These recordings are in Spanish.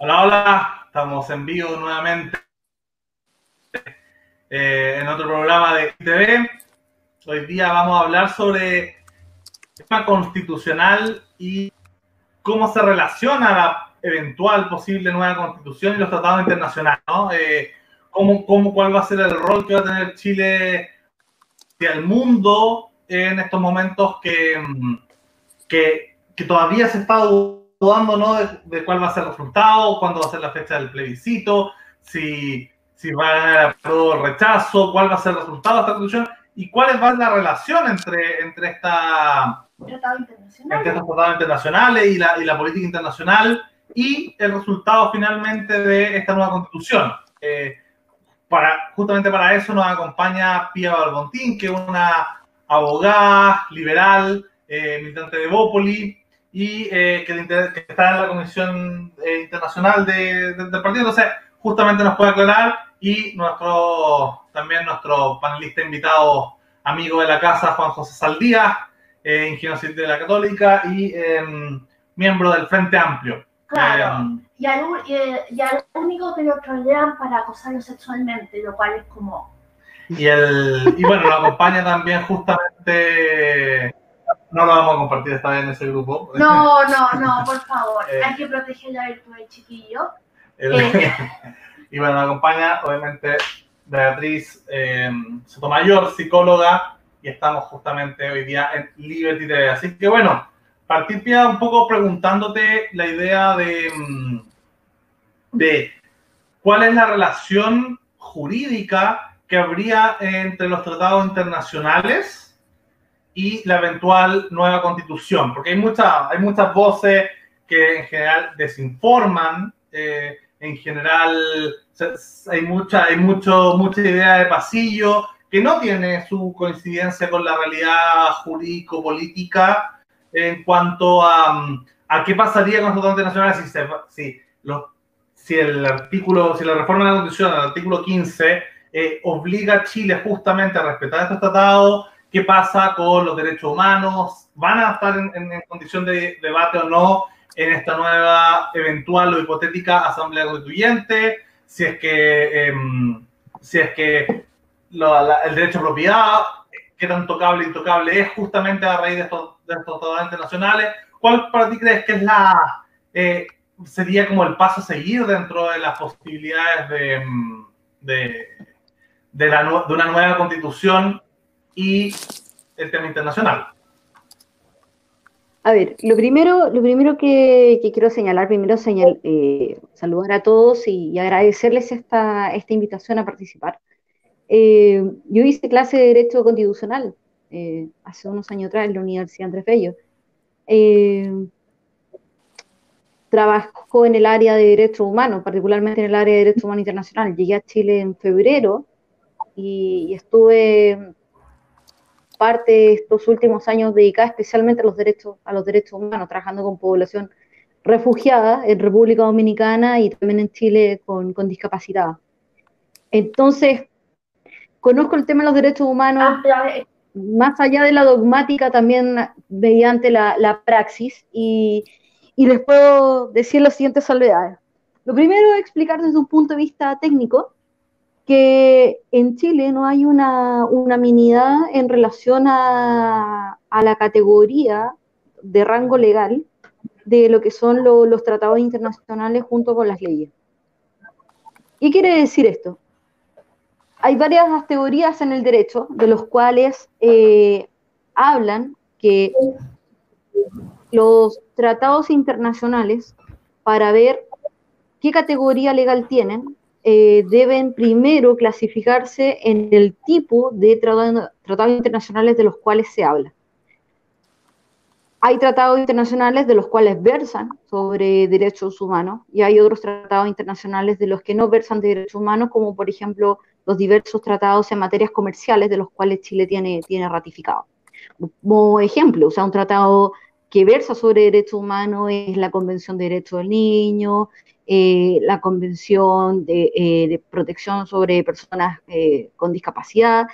Hola, hola, estamos en vivo nuevamente eh, en otro programa de TV. Hoy día vamos a hablar sobre el tema constitucional y cómo se relaciona la eventual posible nueva constitución y los tratados internacionales, ¿no? Eh, cómo, cómo, ¿Cuál va a ser el rol que va a tener Chile hacia el mundo en estos momentos que, que, que todavía se está dudando ¿no? de, cuál va a ser el resultado, cuándo va a ser la fecha del plebiscito, si, si va a ganar el rechazo, cuál va a ser el resultado de esta constitución y cuál va a ser la relación entre, entre, esta, entre estos tratados internacionales y la, y la política internacional y el resultado finalmente de esta nueva constitución. Eh, para, justamente para eso nos acompaña Pia Balbontín, que es una abogada liberal, eh, militante de Bópoli, y eh, que, está en la Comisión eh, Internacional de, del partido. Entonces, justamente nos puede aclarar y nuestro también nuestro panelista invitado, amigo de la casa, Juan José Saldía, eh, ingeniero civil de la Católica y em, miembro del Frente Amplio. Claro, em, y, al, y, al, único que lo trolean para acosarlo sexualmente, lo cual es como... Y, el, y bueno, lo acompaña también justamente no lo vamos a compartir esta vez en ese grupo. No, no, no, por favor. Eh, Hay que proteger la virtud del chiquillo. Eh. y bueno, me acompaña, obviamente, Beatriz eh, Sotomayor, psicóloga, y estamos justamente hoy día en Liberty TV. Así que bueno, partir un poco preguntándote la idea de, mm, de cuál es la relación jurídica que habría entre los tratados internacionales y la eventual nueva constitución, porque hay, mucha, hay muchas voces que en general desinforman, eh, en general hay, mucha, hay mucho, mucha idea de pasillo que no tiene su coincidencia con la realidad jurídico-política en cuanto a, a, qué pasaría con los tratados internacionales si, si, si el artículo, si la reforma de la constitución, el artículo 15, eh, obliga a Chile justamente a respetar estos tratados qué pasa con los derechos humanos, van a estar en, condición de debate o no en esta nueva eventual o hipotética asamblea constituyente, si es que, em, si es que el derecho a propiedad, qué tan tocable e intocable es justamente a raíz de estos, de tratados internacionales. ¿Cuál para ti crees que es la, eh, sería como el paso a seguir dentro de las posibilidades de, em, de una nueva constitución y el tema internacional. A ver, lo primero, lo primero que, quiero señalar, primero señal, eh, saludar a todos y, agradecerles esta, esta, invitación a participar. Eh, yo hice clase de Derecho Constitucional eh, hace unos años atrás en la Universidad Andrés Bello. trabajo en el área de Derechos Humanos, particularmente en el área de Derecho Humano Internacional. Llegué a Chile en febrero y estuve parte de estos últimos años dedicada especialmente a los derechos, a los derechos humanos, trabajando con población refugiada en República Dominicana y también en Chile con, con discapacidad. Entonces, conozco el tema de los derechos humanos ah, eh. más allá de la dogmática, también mediante la, la praxis, y, y, les puedo decir las siguientes salvedades. Lo primero es explicar desde un punto de vista técnico que en Chile no hay una unanimidad en relación a, la categoría de rango legal de lo que son los tratados internacionales junto con las leyes. ¿Qué quiere decir esto? Hay varias teorías en el derecho de los cuales eh, hablan que los tratados internacionales, para ver qué categoría legal tienen, eh, deben primero clasificarse en el tipo de tratados internacionales de los cuales se habla. Hay tratados internacionales de los cuales versan sobre derechos humanos y hay otros tratados internacionales de los que no versan de derechos humanos, como por ejemplo los diversos tratados en materias comerciales de los cuales Chile tiene, tiene ratificado. Como ejemplo, o sea, un tratado que versa sobre derechos humanos es la Convención de Derechos del Niño, eh, la Convención eh, de, Protección sobre Personas eh, con Discapacidad,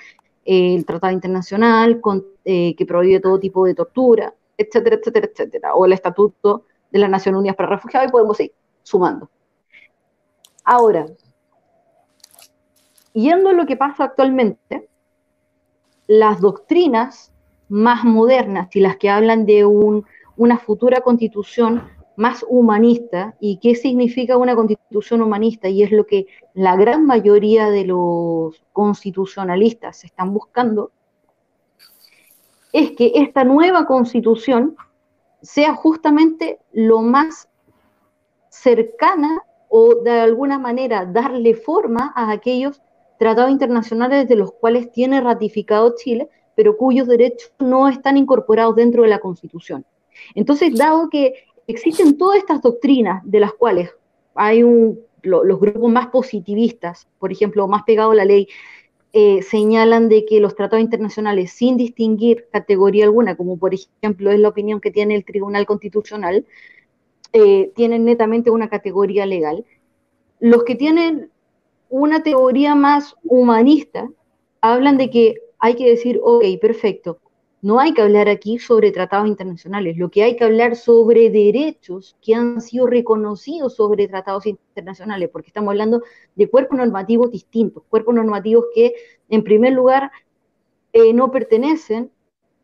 el Tratado Internacional que prohíbe todo tipo de tortura, etcétera, etcétera, etcétera, o el Estatuto de las Naciones Unidas para Refugiados, y podemos ir sumando. Ahora, yendo a lo que pasa actualmente, las doctrinas más modernas y las que hablan de una futura constitución más humanista y qué significa una constitución humanista y es lo que la gran mayoría de los constitucionalistas están buscando, es que esta nueva constitución sea justamente lo más cercana o de alguna manera darle forma a aquellos tratados internacionales de los cuales tiene ratificado Chile, pero cuyos derechos no están incorporados dentro de la Constitución. Entonces, dado que existen todas estas doctrinas de las cuales hay los grupos más positivistas, por ejemplo, más pegados a la ley, eh, señalan de que los tratados internacionales, sin distinguir categoría alguna, como por ejemplo es la opinión que tiene el Tribunal Constitucional, eh, tienen netamente una categoría legal. Los que tienen una teoría más humanista hablan de que hay que decir, ok, perfecto, no hay que hablar aquí sobre tratados internacionales, lo que hay que hablar sobre derechos que han sido reconocidos sobre tratados internacionales, porque estamos hablando de cuerpos normativos distintos, cuerpos normativos que en primer lugar eh, no pertenecen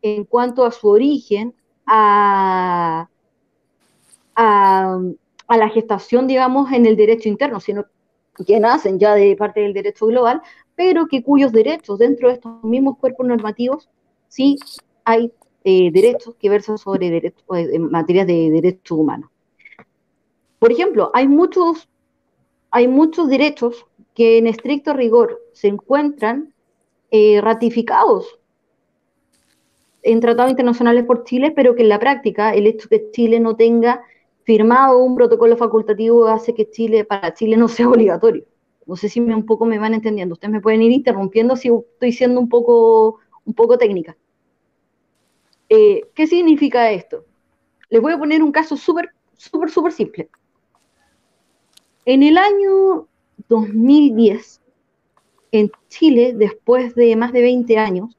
en cuanto a su origen a, a, a la gestación, digamos, en el derecho interno, sino que nacen ya de parte del derecho global, pero que cuyos derechos dentro de estos mismos cuerpos normativos sí hay eh, derechos que versan sobre derechos, eh, materias de derechos humanos. Por ejemplo, hay muchos, hay muchos derechos que en estricto rigor se encuentran eh, ratificados en tratados internacionales por Chile, pero que en la práctica el hecho que Chile no tenga firmado un protocolo facultativo hace que Chile, para Chile no sea obligatorio. No sé si me, un poco me van entendiendo. Ustedes me pueden ir interrumpiendo si estoy siendo un poco, un poco técnica. Eh, ¿Qué significa esto? Les voy a poner un caso súper, súper, súper simple. En el año 2010, en Chile, después de más de 20 años,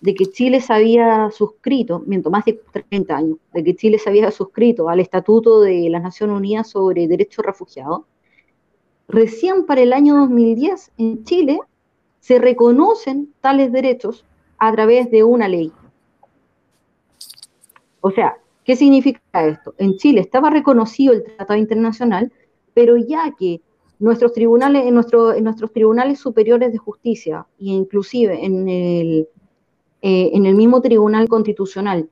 de que Chile se había suscrito, miento, más de 30 años, de que Chile se había suscrito al Estatuto de las Naciones Unidas sobre Derechos Refugiados, recién para el año 2010 en Chile se reconocen tales derechos a través de una ley, o sea, ¿qué significa esto? En Chile estaba reconocido el Tratado Internacional, pero ya que nuestros tribunales, en, nuestros tribunales superiores de justicia, e inclusive en el, eh, en el mismo Tribunal Constitucional,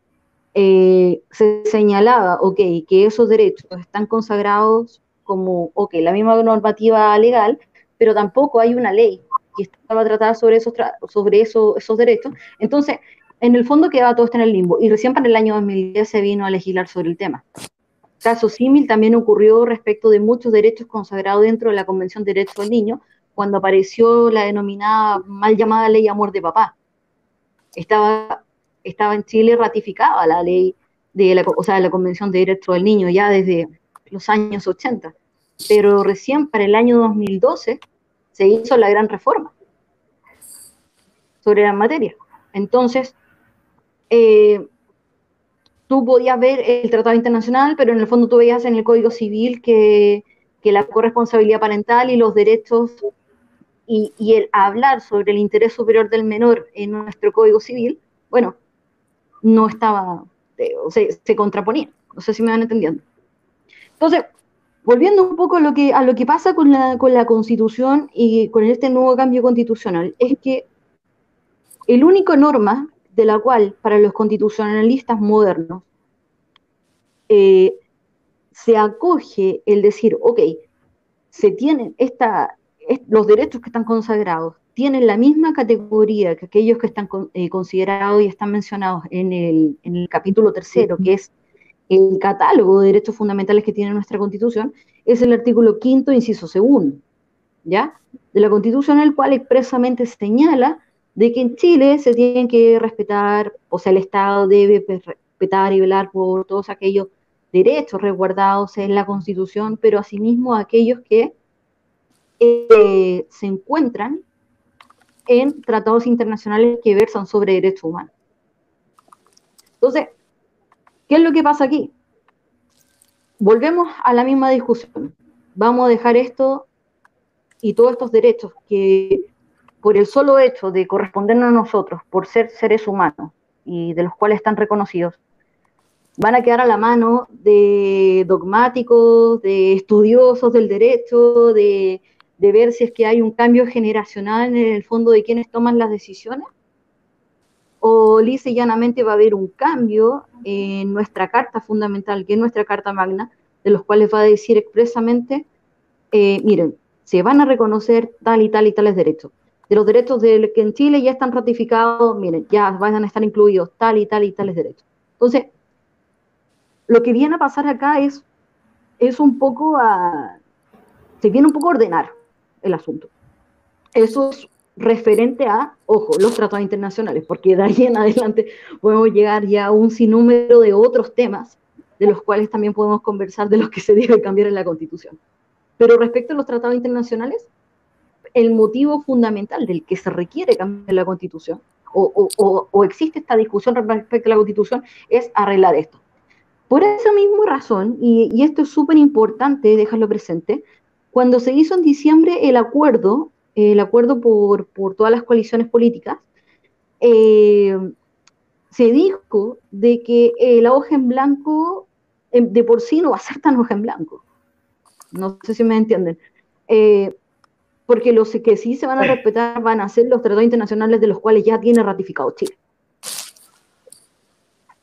eh, se señalaba, ok, que esos derechos están consagrados como, ok, la misma normativa legal, pero tampoco hay una ley que estaba tratada sobre esos derechos. Entonces, en el fondo quedaba todo esto en el limbo y recién para el año 2010 se vino a legislar sobre el tema. Caso símil también ocurrió respecto de muchos derechos consagrados dentro de la Convención de Derechos del Niño, cuando apareció la denominada mal llamada ley amor de papá. Estaba, estaba en Chile ratificada la ley de la, o sea, la Convención de Derechos del Niño ya desde los años 80, pero recién para el año 2012 se hizo la gran reforma sobre la materia. Entonces, eh, tú podías ver el tratado internacional, pero en el fondo tú veías en el Código Civil que, la corresponsabilidad parental y los derechos y, el hablar sobre el interés superior del menor en nuestro Código Civil, bueno, no estaba, eh, o sea, se contraponía. No sé si me van entendiendo. Entonces, volviendo un poco a lo que, a lo que pasa con la, con la Constitución y con este nuevo cambio constitucional, es que el único norma de la cual para los constitucionalistas modernos eh, se acoge el decir, ok, se tienen esta, los derechos que están consagrados tienen la misma categoría que aquellos que están eh, considerados y están mencionados en el, en el capítulo tercero, que es el catálogo de derechos fundamentales que tiene nuestra Constitución, es el artículo quinto, inciso segundo, ¿ya? De la Constitución, el cual expresamente señala de que en Chile se tienen que respetar, o sea, el Estado debe respetar y velar por todos aquellos derechos resguardados en la Constitución, pero asimismo aquellos que eh, se encuentran en tratados internacionales que versan sobre derechos humanos. Entonces, ¿qué es lo que pasa aquí? Volvemos a la misma discusión. Vamos a dejar esto y todos estos derechos que por el solo hecho de correspondernos a nosotros, por ser seres humanos y de los cuales están reconocidos, van a quedar a la mano de dogmáticos, de estudiosos del derecho, de, ver si es que hay un cambio generacional en el fondo de quienes toman las decisiones? ¿O lisa y llanamente va a haber un cambio en nuestra carta fundamental, que es nuestra carta magna, de los cuales va a decir expresamente, eh, miren, se van a reconocer tal y tal y tales derechos. De los derechos de, que en Chile ya están ratificados, miren, ya van a estar incluidos tal y tal y tales derechos. Entonces, lo que viene a pasar acá es, es un poco a, se viene un poco a ordenar el asunto. Eso es referente a, ojo, los tratados internacionales, porque de ahí en adelante podemos llegar ya a un sinnúmero de otros temas de los cuales también podemos conversar de los que se debe cambiar en la Constitución. Pero respecto a los tratados internacionales, el motivo fundamental del que se requiere cambiar la Constitución, o, existe esta discusión respecto a la Constitución, es arreglar esto. Por esa misma razón, y, esto es súper importante dejarlo presente, cuando se hizo en diciembre el acuerdo, el acuerdo por, por todas las coaliciones políticas, eh, se dijo de que la hoja en blanco em, de por sí no va a ser tan hoja en blanco. No sé si me entienden. Eh, porque los que sí se van a respetar van a ser los tratados internacionales de los cuales ya tiene ratificado Chile.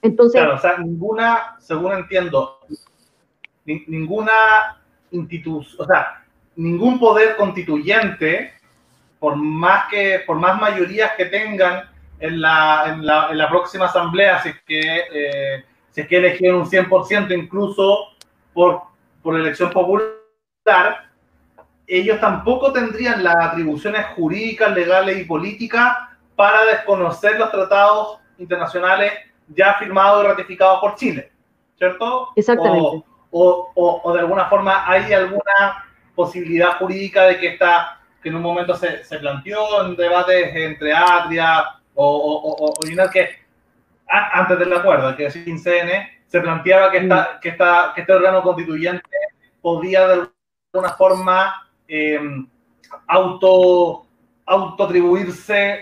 Entonces, claro, o sea, ninguna, según entiendo, ninguna institución, o sea, ningún poder constituyente, por más que, por más mayorías que tengan en la, en la, en la próxima asamblea, si es que, eh, si es que eligieron un 100% incluso por, por elección popular, ellos tampoco tendrían las atribuciones jurídicas, legales y políticas para desconocer los tratados internacionales ya firmado y ratificado por Chile, ¿cierto? Exactamente. O, o, o, de alguna forma hay alguna posibilidad jurídica de que esta, que en un momento se, se planteó en debates entre Atria o, o, que antes del acuerdo, que es CN, se planteaba que, esta, mm. que, esta, que este órgano constituyente podía de alguna forma eh, auto autoatribuirse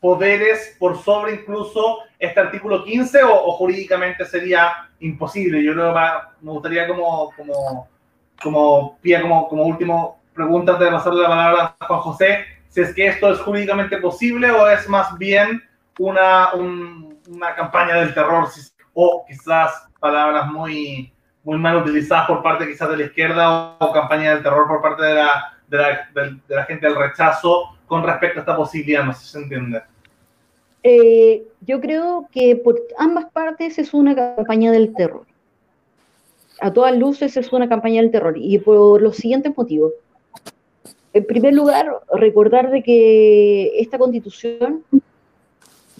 poderes por sobre incluso este artículo 15 o, jurídicamente sería imposible. Yo me gustaría como, como, como, como, como último pregunta de pasarle la palabra a Juan José, si es que esto es jurídicamente posible o es más bien una, una campaña del terror o quizás palabras muy, muy mal utilizadas por parte quizás de la izquierda o, campaña del terror por parte de la, de la, de la gente del rechazo con respecto a esta posibilidad, no sé si se entiende. Eh, yo creo que por ambas partes es una campaña del terror. A todas luces es una campaña del terror y por los siguientes motivos. En primer lugar, recordar de que esta constitución,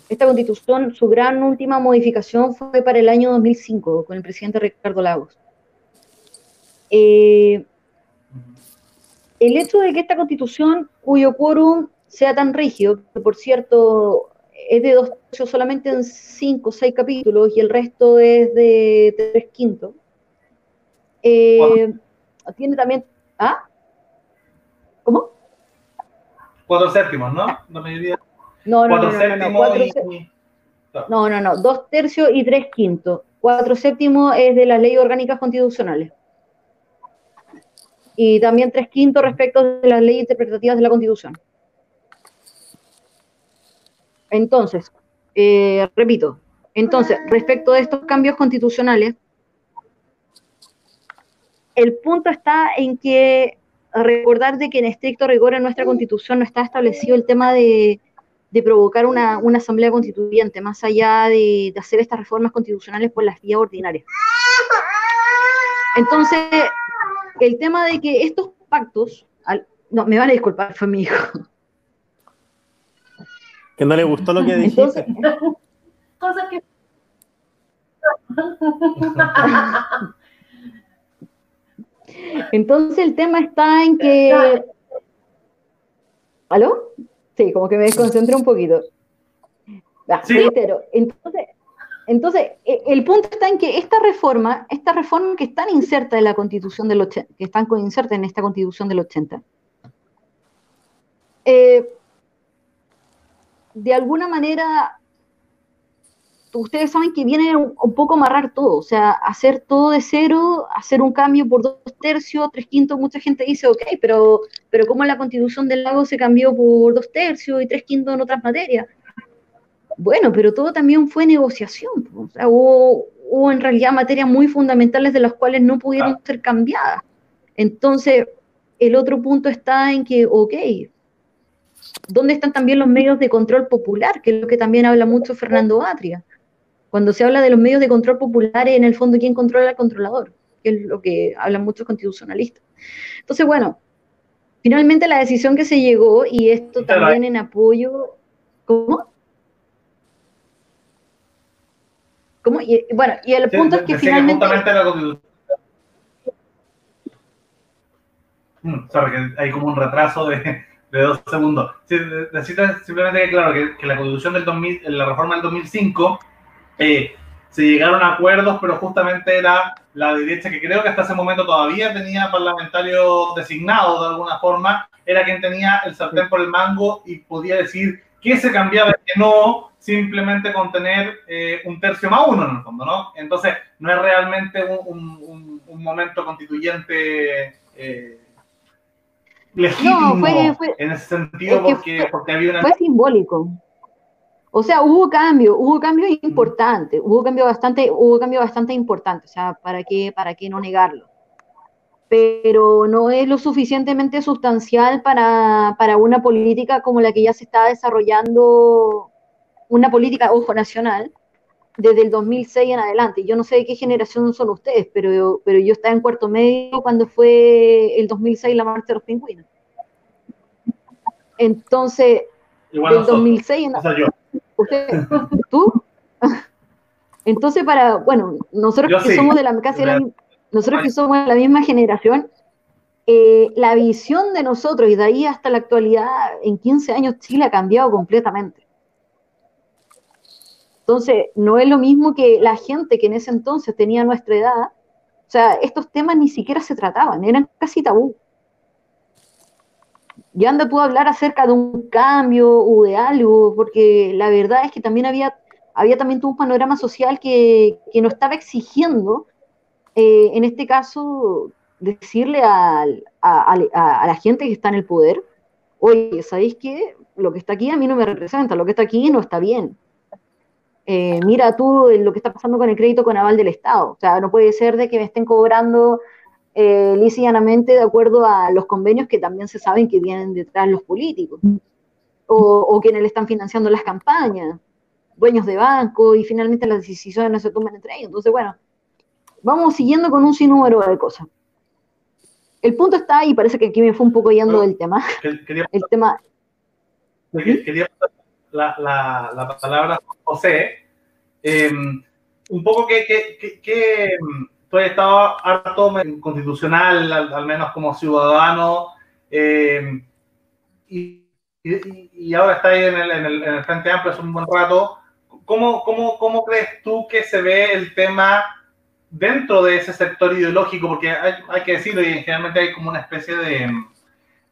esta constitución, su gran última modificación fue para el año 2005 con el presidente Ricardo Lagos. Eh, el hecho de que esta constitución, cuyo quórum sea tan rígido, que por cierto es de dos tercios solamente en cinco o seis capítulos y el resto es de tres quintos, eh, tiene también... ¿Ah? ¿Cómo? Cuatro séptimos, ¿no? La mayoría. No, no, no, no, no, no, no, no, dos tercios y tres quintos. Cuatro séptimos es de las leyes orgánicas constitucionales y también tres quintos respecto de las leyes interpretativas de la Constitución. Entonces, eh, repito, entonces, respecto de estos cambios constitucionales, el punto está en que recordar de que en estricto rigor en nuestra constitución no está establecido el tema de, provocar una, asamblea constituyente, más allá de, de, hacer estas reformas constitucionales por las vías ordinarias. Entonces, el tema de que estos pactos, no, me van a disculpar, fue mi hijo. Que no le gustó lo que dijiste. Cosas que... Entonces el tema está en que... ¿Aló? Sí, como que me desconcentré un poquito. Ah, ¿Sí? Entonces, entonces, e, el punto está en que esta reforma, esta reforma que están inserta en la constitución del 80, que están insertas en esta constitución del 80, eh, de alguna manera, ustedes saben que viene un, poco amarrar todo, o sea, hacer todo de cero, hacer un cambio por dos tercios, tres quintos, mucha gente dice, ok, pero, pero ¿cómo la constitución del lago se cambió por dos tercios y tres quintos en otras materias? Bueno, pero todo también fue negociación, o sea, hubo, hubo en realidad materias muy fundamentales de las cuales no pudieron ser cambiadas. Entonces, el otro punto está en que, ok, ¿Dónde están también los medios de control popular? Que es lo que también habla mucho Fernando Atria. Cuando se habla de los medios de control popular, en el fondo, ¿quién controla al controlador? Que es lo que hablan muchos constitucionalistas. Entonces, bueno, finalmente la decisión que se llegó, y esto también en apoyo. ¿Cómo? ¿Cómo? Y, bueno, y el punto es que finalmente. Mm, sorry, que hay como un retraso de, de dos segundos. necesito simplemente que, claro, que, la constitución del 2000, la reforma del 2005, eh, se llegaron a acuerdos, pero justamente era la derecha, que creo que hasta ese momento todavía tenía parlamentarios designados de alguna forma, era quien tenía el sartén por el mango y podía decir qué se cambiaba y qué no, simplemente con tener eh, un tercio más uno en el fondo, ¿no? Entonces, no es realmente un, un, momento constituyente. Eh, legítimo no, fue, en ese sentido porque, porque, había una... Fue simbólico. O sea, hubo cambio, hubo cambio importante, hubo cambio bastante, hubo cambio bastante importante, o sea, ¿para qué, para qué no negarlo? Pero no es lo suficientemente sustancial para, para una política como la que ya se está desarrollando, una política, ojo, nacional, desde el 2006 en adelante. Yo no sé de qué generación son ustedes, pero yo, pero yo estaba en cuarto medio cuando fue el 2006 la marcha de los pingüinos. Entonces, Igual del 2006 en adelante. ¿Usted? ¿Tú? Entonces, para, bueno, nosotros que somos de la casi la, nosotros que somos de la misma generación, eh, la visión de nosotros y de ahí hasta la actualidad, en 15 años Chile ha cambiado completamente. Entonces, no es lo mismo que la gente que en ese entonces tenía nuestra edad, o sea, estos temas ni siquiera se trataban, eran casi tabú. Ya anda tú a hablar acerca de un cambio o de algo, porque la verdad es que también había, había también un panorama social que, que nos estaba exigiendo, eh, en este caso, decirle a, a, la gente que está en el poder, oye, ¿sabéis qué? Lo que está aquí a mí no me representa, lo que está aquí no está bien eh, mira tú lo que está pasando con el crédito con aval del Estado. O sea, no puede ser de que me estén cobrando eh, de acuerdo a los convenios que también se saben que vienen detrás los políticos o, o quienes le están financiando las campañas, dueños de banco y finalmente las decisiones no se toman entre ellos. Entonces, bueno, vamos siguiendo con un sinnúmero de cosas. El punto está, y parece que aquí me fue un poco yendo del tema. el tema. Quería la, la, la palabra José, em, un poco que, que, que, has estado harto constitucional, al, menos como ciudadano, em, y, y, ahora está ahí en el, en, el, en el, Frente Amplio hace un buen rato. ¿Cómo, cómo, ¿Cómo crees tú que se ve el tema dentro de ese sector ideológico? Porque hay, hay que decirlo, y generalmente hay como una especie de,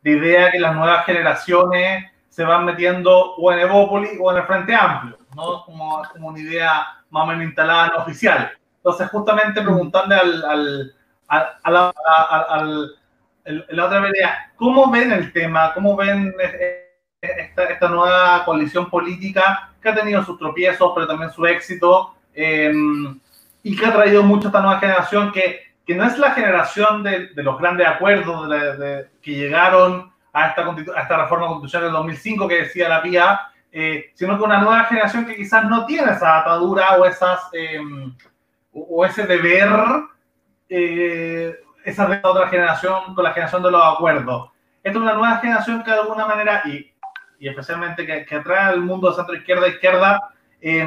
de idea que las nuevas generaciones se van metiendo o en Evópolis o en el Frente Amplio, ¿no? Como, como una idea más o menos instalada en oficial. Entonces, justamente preguntarle al, al, a la, al, la otra idea, ¿cómo ven el tema? ¿Cómo ven esta, esta, nueva coalición política que ha tenido sus tropiezos, pero también su éxito? Em, y que ha traído mucho esta nueva generación que, que no es la generación de, de los grandes acuerdos de, que llegaron a esta, a esta reforma constitucional del 2005 que decía la PIA, eh, sino que una nueva generación que quizás no tiene esa atadura o, esas, em, o ese deber, eh, esa de otra generación con la generación de los acuerdos. Esta es una nueva generación que de alguna manera, y, y especialmente que, que atrae al mundo de centro izquierda izquierda, eh,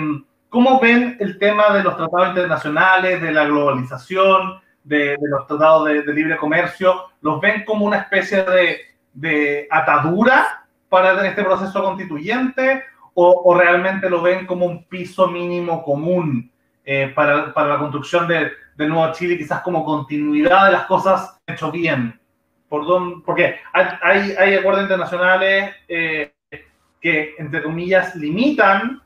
¿cómo ven el tema de los tratados internacionales, de la globalización, de, los tratados de, libre comercio? ¿Los ven como una especie de de atadura para este proceso constituyente o, realmente lo ven como un piso mínimo común eh, para, para, la construcción de, de Nuevo Chile, quizás como continuidad de las cosas hecho bien? por dónde, porque hay, hay acuerdos internacionales eh, que, entre comillas, limitan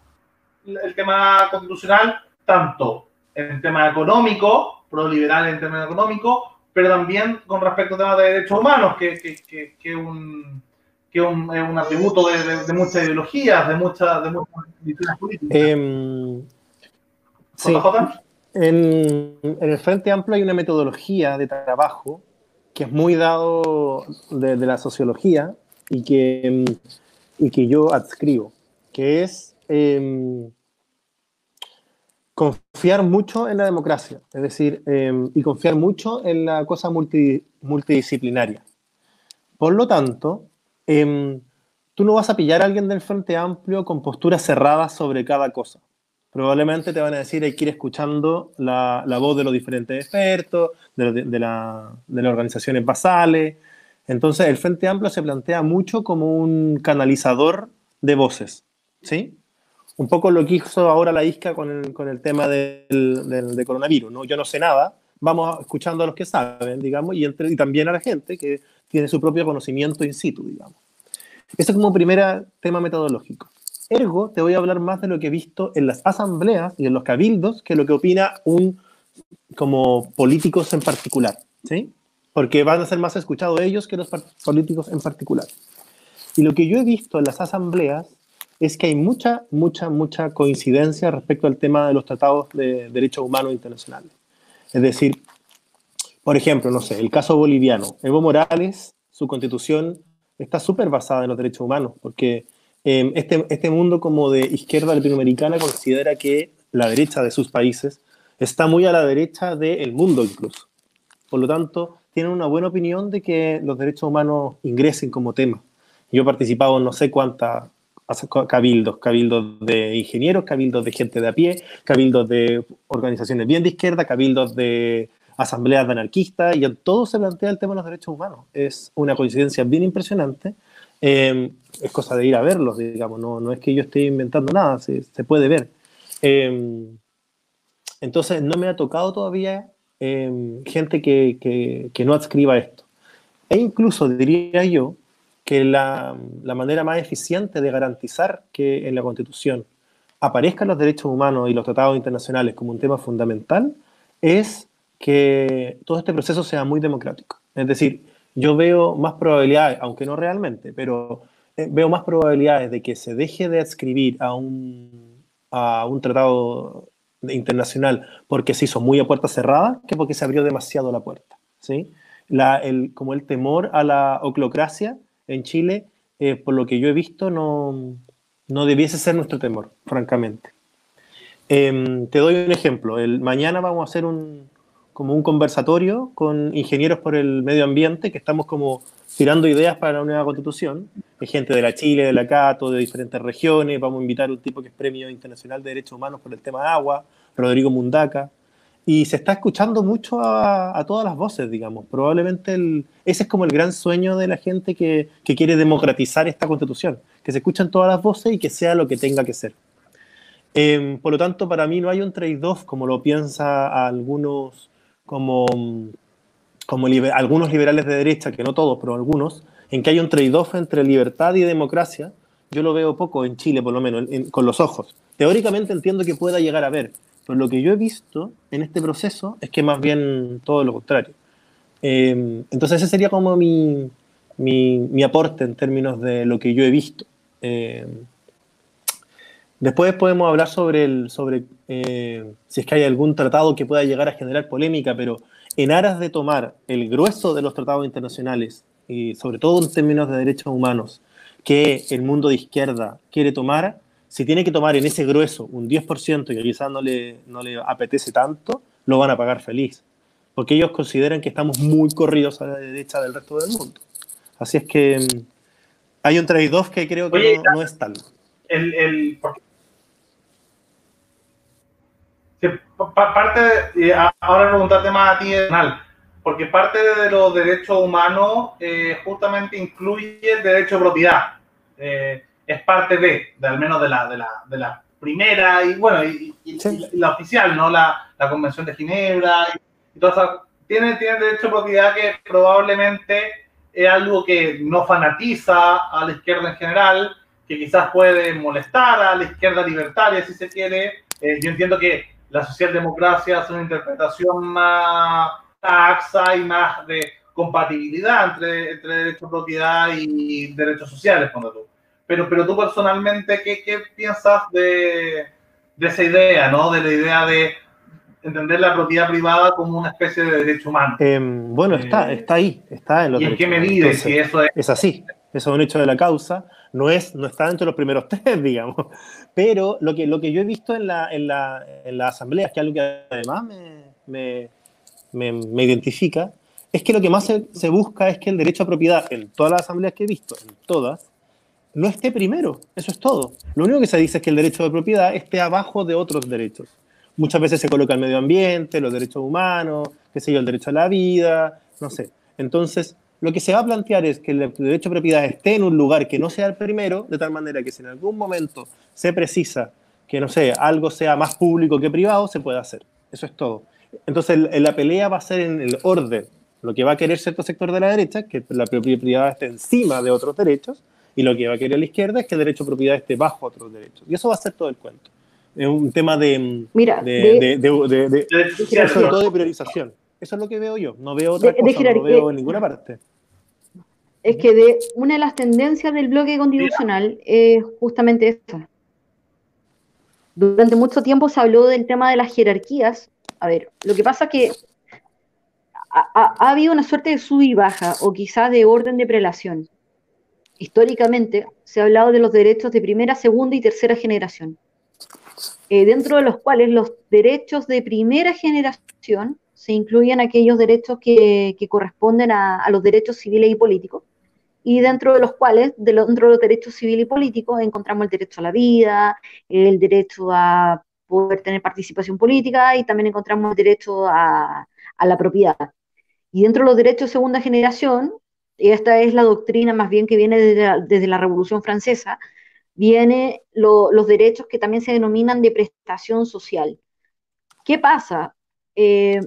el tema constitucional, tanto en tema económico, pro-liberal en tema económico, pero también con respecto a temas de derechos humanos, que, que, que, un, que un, un atributo de, de, muchas ideologías, de muchas, de muchas políticas. Eh, sí. En, en, el Frente Amplio hay una metodología de trabajo que es muy dado de, de la sociología y que, y que yo adscribo, que es eh, confiar mucho en la democracia, es decir, eh, y confiar mucho en la cosa multi, multidisciplinaria. Por lo tanto, eh, tú no vas a pillar a alguien del Frente Amplio con posturas cerradas sobre cada cosa. Probablemente te van a decir hay que ir escuchando la, la voz de los diferentes expertos, de, la, de las organizaciones basales. Entonces, el Frente Amplio se plantea mucho como un canalizador de voces, ¿sí? un poco lo que hizo ahora la ISCA con el, con el tema del, del, de coronavirus. ¿no? Yo no sé nada, vamos escuchando a los que saben, digamos, y, entre, y también a la gente que tiene su propio conocimiento in situ, digamos. Eso como primer tema metodológico. Ergo, te voy a hablar más de lo que he visto en las asambleas y en los cabildos que lo que opina un como políticos en particular, ¿sí? Porque van a ser más escuchados ellos que los políticos en particular. Y lo que yo he visto en las asambleas es que hay mucha, mucha, mucha coincidencia respecto al tema de los tratados de derechos humanos internacionales. Es decir, por ejemplo, no sé, el caso boliviano. Evo Morales, su constitución está súper basada en los derechos humanos, porque eh, este, este mundo como de izquierda latinoamericana considera que la derecha de sus países está muy a la derecha del mundo incluso. Por lo tanto, tienen una buena opinión de que los derechos humanos ingresen como tema. Yo he participado en no sé cuántas cabildos, cabildos de ingenieros, cabildos de gente de a pie, cabildos de organizaciones bien de izquierda, cabildos de asambleas de anarquistas, y en todo se plantea el tema de los derechos humanos. Es una coincidencia bien impresionante. Eh, es cosa de ir a verlos, digamos, no, no es que yo esté inventando nada, se, puede ver. Eh, entonces, no me ha tocado todavía eh, gente que, que, que no adscriba esto. E incluso diría yo que la, la, manera más eficiente de garantizar que en la Constitución aparezcan los derechos humanos y los tratados internacionales como un tema fundamental es que todo este proceso sea muy democrático. Es decir, yo veo más probabilidades, aunque no realmente, pero eh, veo más probabilidades de que se deje de adscribir a un, a un tratado internacional porque se hizo muy a puerta cerrada que porque se abrió demasiado la puerta. ¿sí? La, el, como el temor a la oclocracia en Chile, eh, por lo que yo he visto, no, no debiese ser nuestro temor, francamente. Eh, te doy un ejemplo. El, mañana vamos a hacer un, como un conversatorio con ingenieros por el medio ambiente, que estamos como tirando ideas para la nueva constitución. Hay gente de la Chile, de la Cato, de diferentes regiones. Vamos a invitar a un tipo que es Premio Internacional de Derechos Humanos por el tema de agua, Rodrigo Mundaca y se está escuchando mucho a, todas las voces, digamos. Probablemente ese es como el gran sueño de la gente que, que, quiere democratizar esta constitución, que se escuchen todas las voces y que sea lo que tenga que ser. Eh, por lo tanto, para mí no hay un trade-off como lo piensa algunos, como, como liber, algunos liberales de derecha, que no todos, pero algunos, en que hay un trade-off entre libertad y democracia. Yo lo veo poco en Chile, por lo menos, en, con los ojos. Teóricamente entiendo que pueda llegar a ver, pero lo que yo he visto en este proceso es que más bien todo lo contrario. Eh, entonces ese sería como mi, mi, mi, aporte en términos de lo que yo he visto. Eh, después podemos hablar sobre, el, sobre eh, si es que hay algún tratado que pueda llegar a generar polémica, pero en aras de tomar el grueso de los tratados internacionales, y sobre todo en términos de derechos humanos, que el mundo de izquierda quiere tomar, si tiene que tomar en ese grueso un 10% y quizás no le, no le apetece tanto, lo van a pagar feliz. Porque ellos consideran que estamos muy corridos a la derecha del resto del mundo. Así es que mm, hay un trade-off que creo que Oye, no, no, es tal. El, el, parte, de, ahora preguntarte más a ti, porque parte de los derechos humanos eh, justamente incluye el derecho de propiedad. Eh, es parte de, de al menos de la, de la, de la primera y bueno, y, y, sí. y la oficial, ¿no? La, la, Convención de Ginebra y. Tiene, tiene derecho a propiedad que probablemente es algo que no fanatiza a la izquierda en general, que quizás puede molestar a la izquierda libertaria, si se quiere. Eh, yo entiendo que la socialdemocracia es una interpretación más taxa y más de compatibilidad entre, entre derecho de propiedad y derechos sociales, cuando tú. Pero, pero tú personalmente, ¿qué, qué piensas de, de esa idea, ¿no? De la idea de entender la propiedad privada como una especie de derecho humano. Eh, bueno, está, está ahí, está en los ¿Y en qué medida? Si eso es... es así, eso es un hecho de la causa, no, es, no está entre los primeros tres, digamos. Pero lo que, lo que yo he visto en la, en la, en la asamblea, es que algo que además me, me, me, me identifica, es que lo que más se, se, busca es que el derecho a propiedad, en todas las asambleas que he visto, en todas, no esté primero, eso es todo. Lo único que se dice es que el derecho de propiedad esté abajo de otros derechos. Muchas veces se coloca el medio ambiente, los derechos humanos, qué sé yo, el derecho a la vida, no sé. Entonces, lo que se va a plantear es que el derecho a propiedad esté en un lugar que no sea el primero, de tal manera que si en algún momento se precisa que, no sé, algo sea más público que privado, se puede hacer. Eso es todo. Entonces, la pelea va a ser en el orden. Lo que va a querer cierto sector de la derecha, que la propiedad privada esté encima de otros derechos, y lo que va a querer la izquierda es que el derecho a propiedad esté bajo otros derechos. Y eso va a ser todo el cuento. Es un tema de, Mira, de, de, de, de, de, de sobre todo de priorización. Eso es lo que veo yo. No veo otra cosa, no lo veo en ninguna parte. Es que de una de las tendencias del bloque constitucional es justamente esto. Durante mucho tiempo se habló del tema de las jerarquías. A ver, lo que pasa es que ha, ha, ha habido una suerte de sub y baja, o quizás de orden de prelación históricamente se ha hablado de los derechos de primera, segunda y tercera generación, eh, dentro de los cuales los derechos de primera generación se incluyen aquellos derechos que, corresponden a, los derechos civiles y políticos, y dentro de los cuales, dentro de los derechos civiles y políticos, encontramos el derecho a la vida, el derecho a poder tener participación política y también encontramos el derecho a, a la propiedad. Y dentro de los derechos de segunda generación, y esta es la doctrina más bien que viene desde la, Revolución Francesa, viene lo, los derechos que también se denominan de prestación social. ¿Qué pasa? Eh,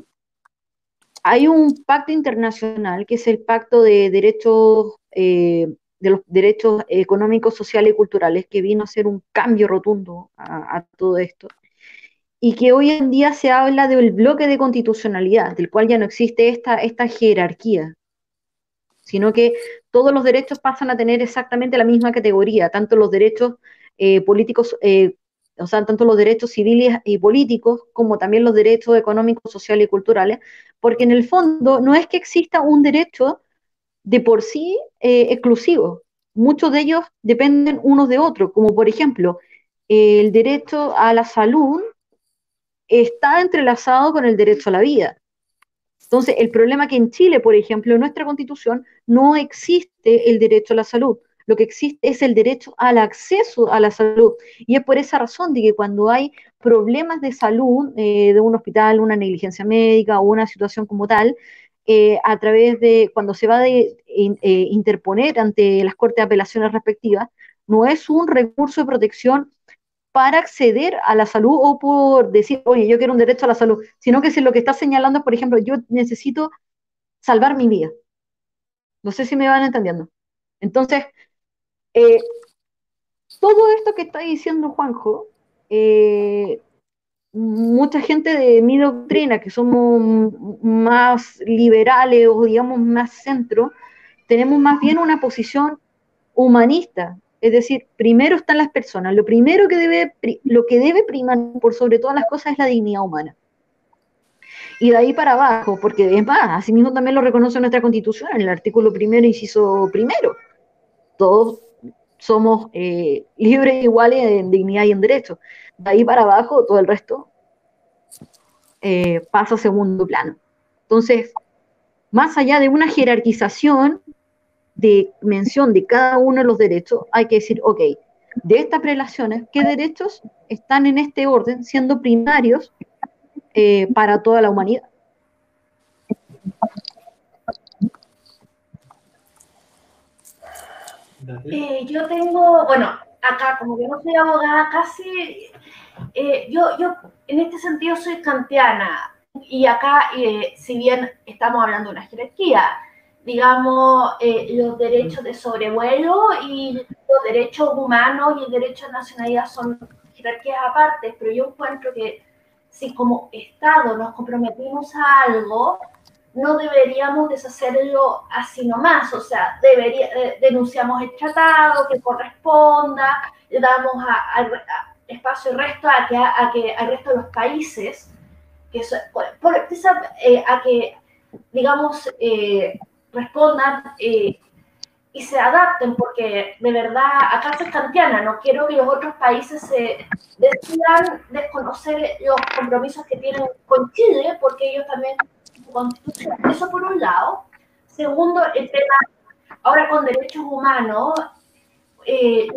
hay un pacto internacional que es el pacto de derechos, eh, de los derechos económicos, sociales y culturales, que vino a ser un cambio rotundo a, todo esto. Y que hoy en día se habla del bloque de constitucionalidad, del cual ya no existe esta, esta jerarquía, sino que todos los derechos pasan a tener exactamente la misma categoría, tanto los derechos eh, políticos, eh, o sea, tanto los derechos civiles y políticos, como también los derechos económicos, sociales y culturales, porque en el fondo no es que exista un derecho de por sí eh, exclusivo, muchos de ellos dependen unos de otros, como por ejemplo, el derecho a la salud está entrelazado con el derecho a la vida. Entonces, el problema es que en Chile, por ejemplo, en nuestra constitución no existe el derecho a la salud. Lo que existe es el derecho al acceso a la salud. Y es por esa razón de que cuando hay problemas de salud eh, de un hospital, una negligencia médica o una situación como tal, eh, a través de, cuando se va a eh, interponer ante las cortes de apelaciones respectivas, no es un recurso de protección para acceder a la salud o por decir, oye, yo quiero un derecho a la salud, sino que si lo que está señalando, por ejemplo, yo necesito salvar mi vida. No sé si me van entendiendo. Entonces, eh, todo esto que está diciendo Juanjo, eh, mucha gente de mi doctrina, que somos más liberales o digamos más centro, tenemos más bien una posición humanista, es decir, primero están las personas. Lo primero que debe, lo que debe primar por sobre todas las cosas es la dignidad humana. Y de ahí para abajo, porque es más, así mismo también lo reconoce nuestra constitución, en el artículo primero, inciso primero. Todos somos eh, libres, iguales en dignidad y en derecho. De ahí para abajo, todo el resto eh, pasa a segundo plano. Entonces, más allá de una jerarquización, de mención de cada uno de los derechos, hay que decir, ok, de estas relaciones, ¿qué derechos están en este orden siendo primarios eh, para toda la humanidad? Eh, yo tengo, bueno, acá como que no soy abogada casi, eh, yo, yo en este sentido soy kantiana. Y acá, eh, si bien estamos hablando de una jerarquía, digamos, eh, los derechos de sobrevuelo y los derechos humanos y el derecho a nacionalidad son jerarquías aparte, pero yo encuentro que si como Estado nos comprometimos a algo, no deberíamos deshacerlo así nomás, o sea, debería, eh, denunciamos el tratado que corresponda, le damos a, espacio resto a que, a que al resto de los países, que por, eh, a que, digamos, eh, respondan eh, y se adapten, porque de verdad acá es kantiana, no quiero que los otros países se decidan desconocer los compromisos que tienen con Chile, porque ellos también constitución. Eso por un lado. Segundo, el tema, ahora con derechos humanos, eh,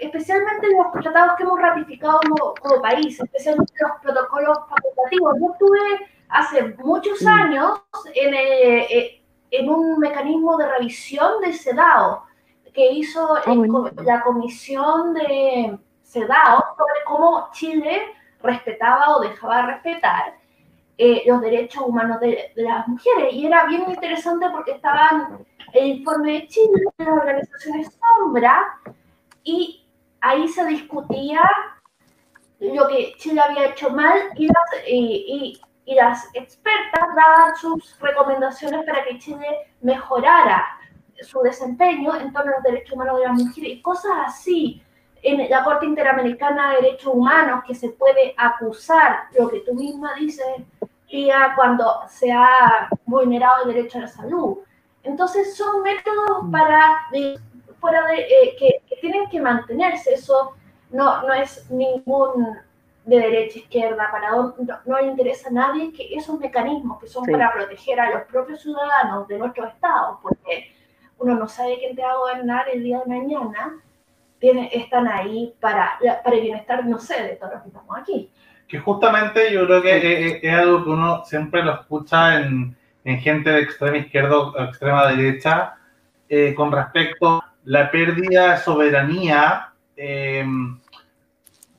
especialmente los tratados que hemos ratificado como, país, especialmente los protocolos facultativos. Yo estuve hace muchos años en, eh, en un mecanismo de revisión de CEDAW que hizo ah, la comisión de CEDAW sobre cómo Chile respetaba o dejaba de respetar eh, los derechos humanos de, las mujeres. Y era bien interesante porque estaban el informe de Chile, de las organizaciones sombra, y ahí se discutía lo que Chile había hecho mal y y, y las expertas daban sus recomendaciones para que Chile mejorara su desempeño en torno a los derechos humanos de las mujeres y cosas así. En la Corte Interamericana de Derechos Humanos, que se puede acusar lo que tú misma dices, cuando se ha vulnerado el derecho a la salud. Entonces, son métodos para fuera de, eh, que, que, tienen que mantenerse. Eso no, no es ningún de derecha, izquierda, para no, no, le interesa a nadie que esos mecanismos que son para proteger a los propios ciudadanos de nuestro Estado, porque uno no sabe quién te va a gobernar el día de mañana, están ahí para, para el bienestar, no sé, de todos los que estamos aquí. Que justamente yo creo que es, algo que uno siempre lo escucha en, en gente de extrema izquierda o extrema derecha eh, con respecto a la pérdida de soberanía. Eh,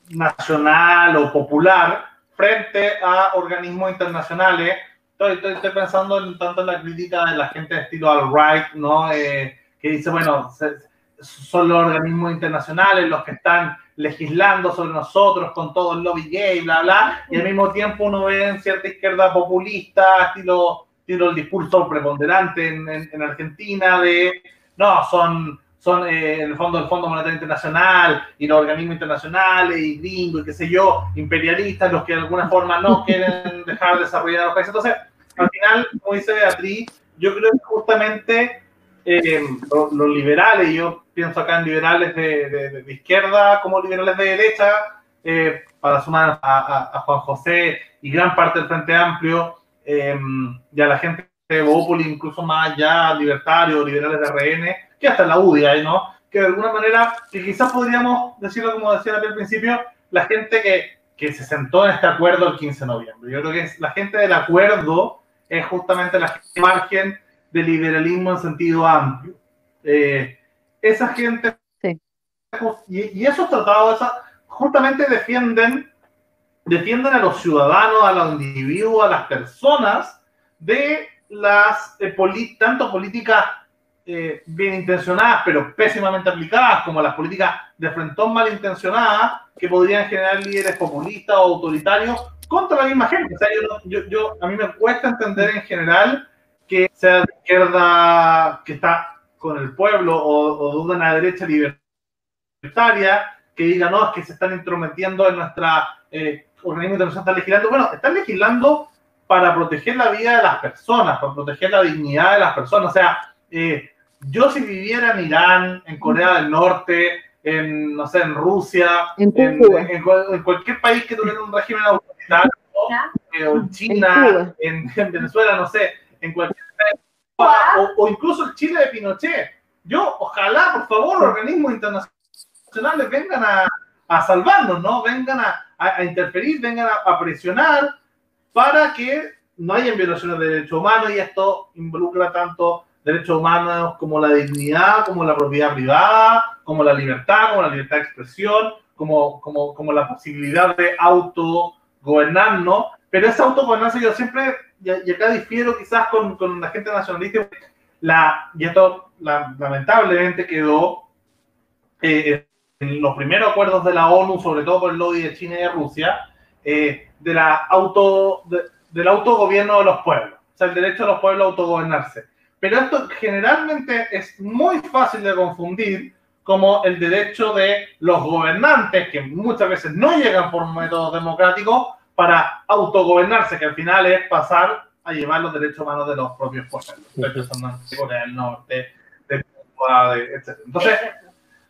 nacional o popular frente a organismos internacionales. Estoy, estoy, pensando en, tanto en la crítica de la gente de estilo alt-right, ¿no? Eh, que dice, bueno, son los organismos internacionales los que están legislando sobre nosotros con todo el lobby gay, bla, bla, y al mismo tiempo uno ve en cierta izquierda populista, estilo, el discurso preponderante en, en Argentina de, no, son son eh, el fondo el Fondo Monetario Internacional y los organismos internacionales y gringos y qué sé yo, imperialistas, los que de alguna forma no quieren dejar de desarrollar los países. Entonces, al final, como dice Beatriz, yo creo que justamente eh, los, liberales, yo pienso acá en liberales de, de, izquierda como liberales de derecha, eh, para sumar a, a, Juan José y gran parte del Frente Amplio, y a la gente de Bópoli, incluso más allá, libertarios, liberales de RN, que hasta la UDI hay, ¿no? Que de alguna manera, que quizás podríamos decirlo como decía al principio, la gente que, que se sentó en este acuerdo el 15 de noviembre. Yo creo que es, la gente del acuerdo es justamente la gente margen del liberalismo en sentido amplio. Eh, esa gente sí. y, y, esos tratados justamente defienden defienden a los ciudadanos, a los individuos, a las personas de las eh, tanto políticas eh, bien intencionadas, pero pésimamente aplicadas, como las políticas de frentón malintencionadas, que podrían generar líderes populistas o autoritarios contra la misma gente. O sea, yo, yo, a mí me cuesta entender en general que sea de izquierda que está con el pueblo o, de una derecha libertaria que diga, no, es que se están intrometiendo en nuestra eh, organismo internacional, están legislando. Bueno, están legislando para proteger la vida de las personas, para proteger la dignidad de las personas. O sea, eh, yo si viviera en Irán, en Corea del Norte, en, no sé, en Rusia, en, cualquier país que tuviera un régimen autoritario, eh, o en China, en, Venezuela, no sé, en cualquier o, o, incluso el Chile de Pinochet. Yo, ojalá, por favor, organismos internacionales vengan a, a salvarnos, ¿no? Vengan a, a, interferir, vengan a, a presionar para que no haya violaciones de derechos humanos y esto involucra tanto derechos humanos como la dignidad, como la propiedad privada, como la libertad, como la libertad de expresión, como, como, como la posibilidad de autogobernarnos. Pero esa autogobernanza yo siempre, y acá difiero quizás con, con la gente nacionalista, la, y esto lamentablemente quedó eh, en los primeros acuerdos de la ONU, sobre todo por el lobby de China y de Rusia, eh, de la auto, del autogobierno de los pueblos, o sea, el derecho de los pueblos a autogobernarse. Pero esto generalmente es muy fácil de confundir como el derecho de los gobernantes, que muchas veces no llegan por métodos democráticos, para autogobernarse, que al final es pasar a llevar los derechos humanos de los propios pueblos, de Corea del Norte, de Cuba, etc. Entonces,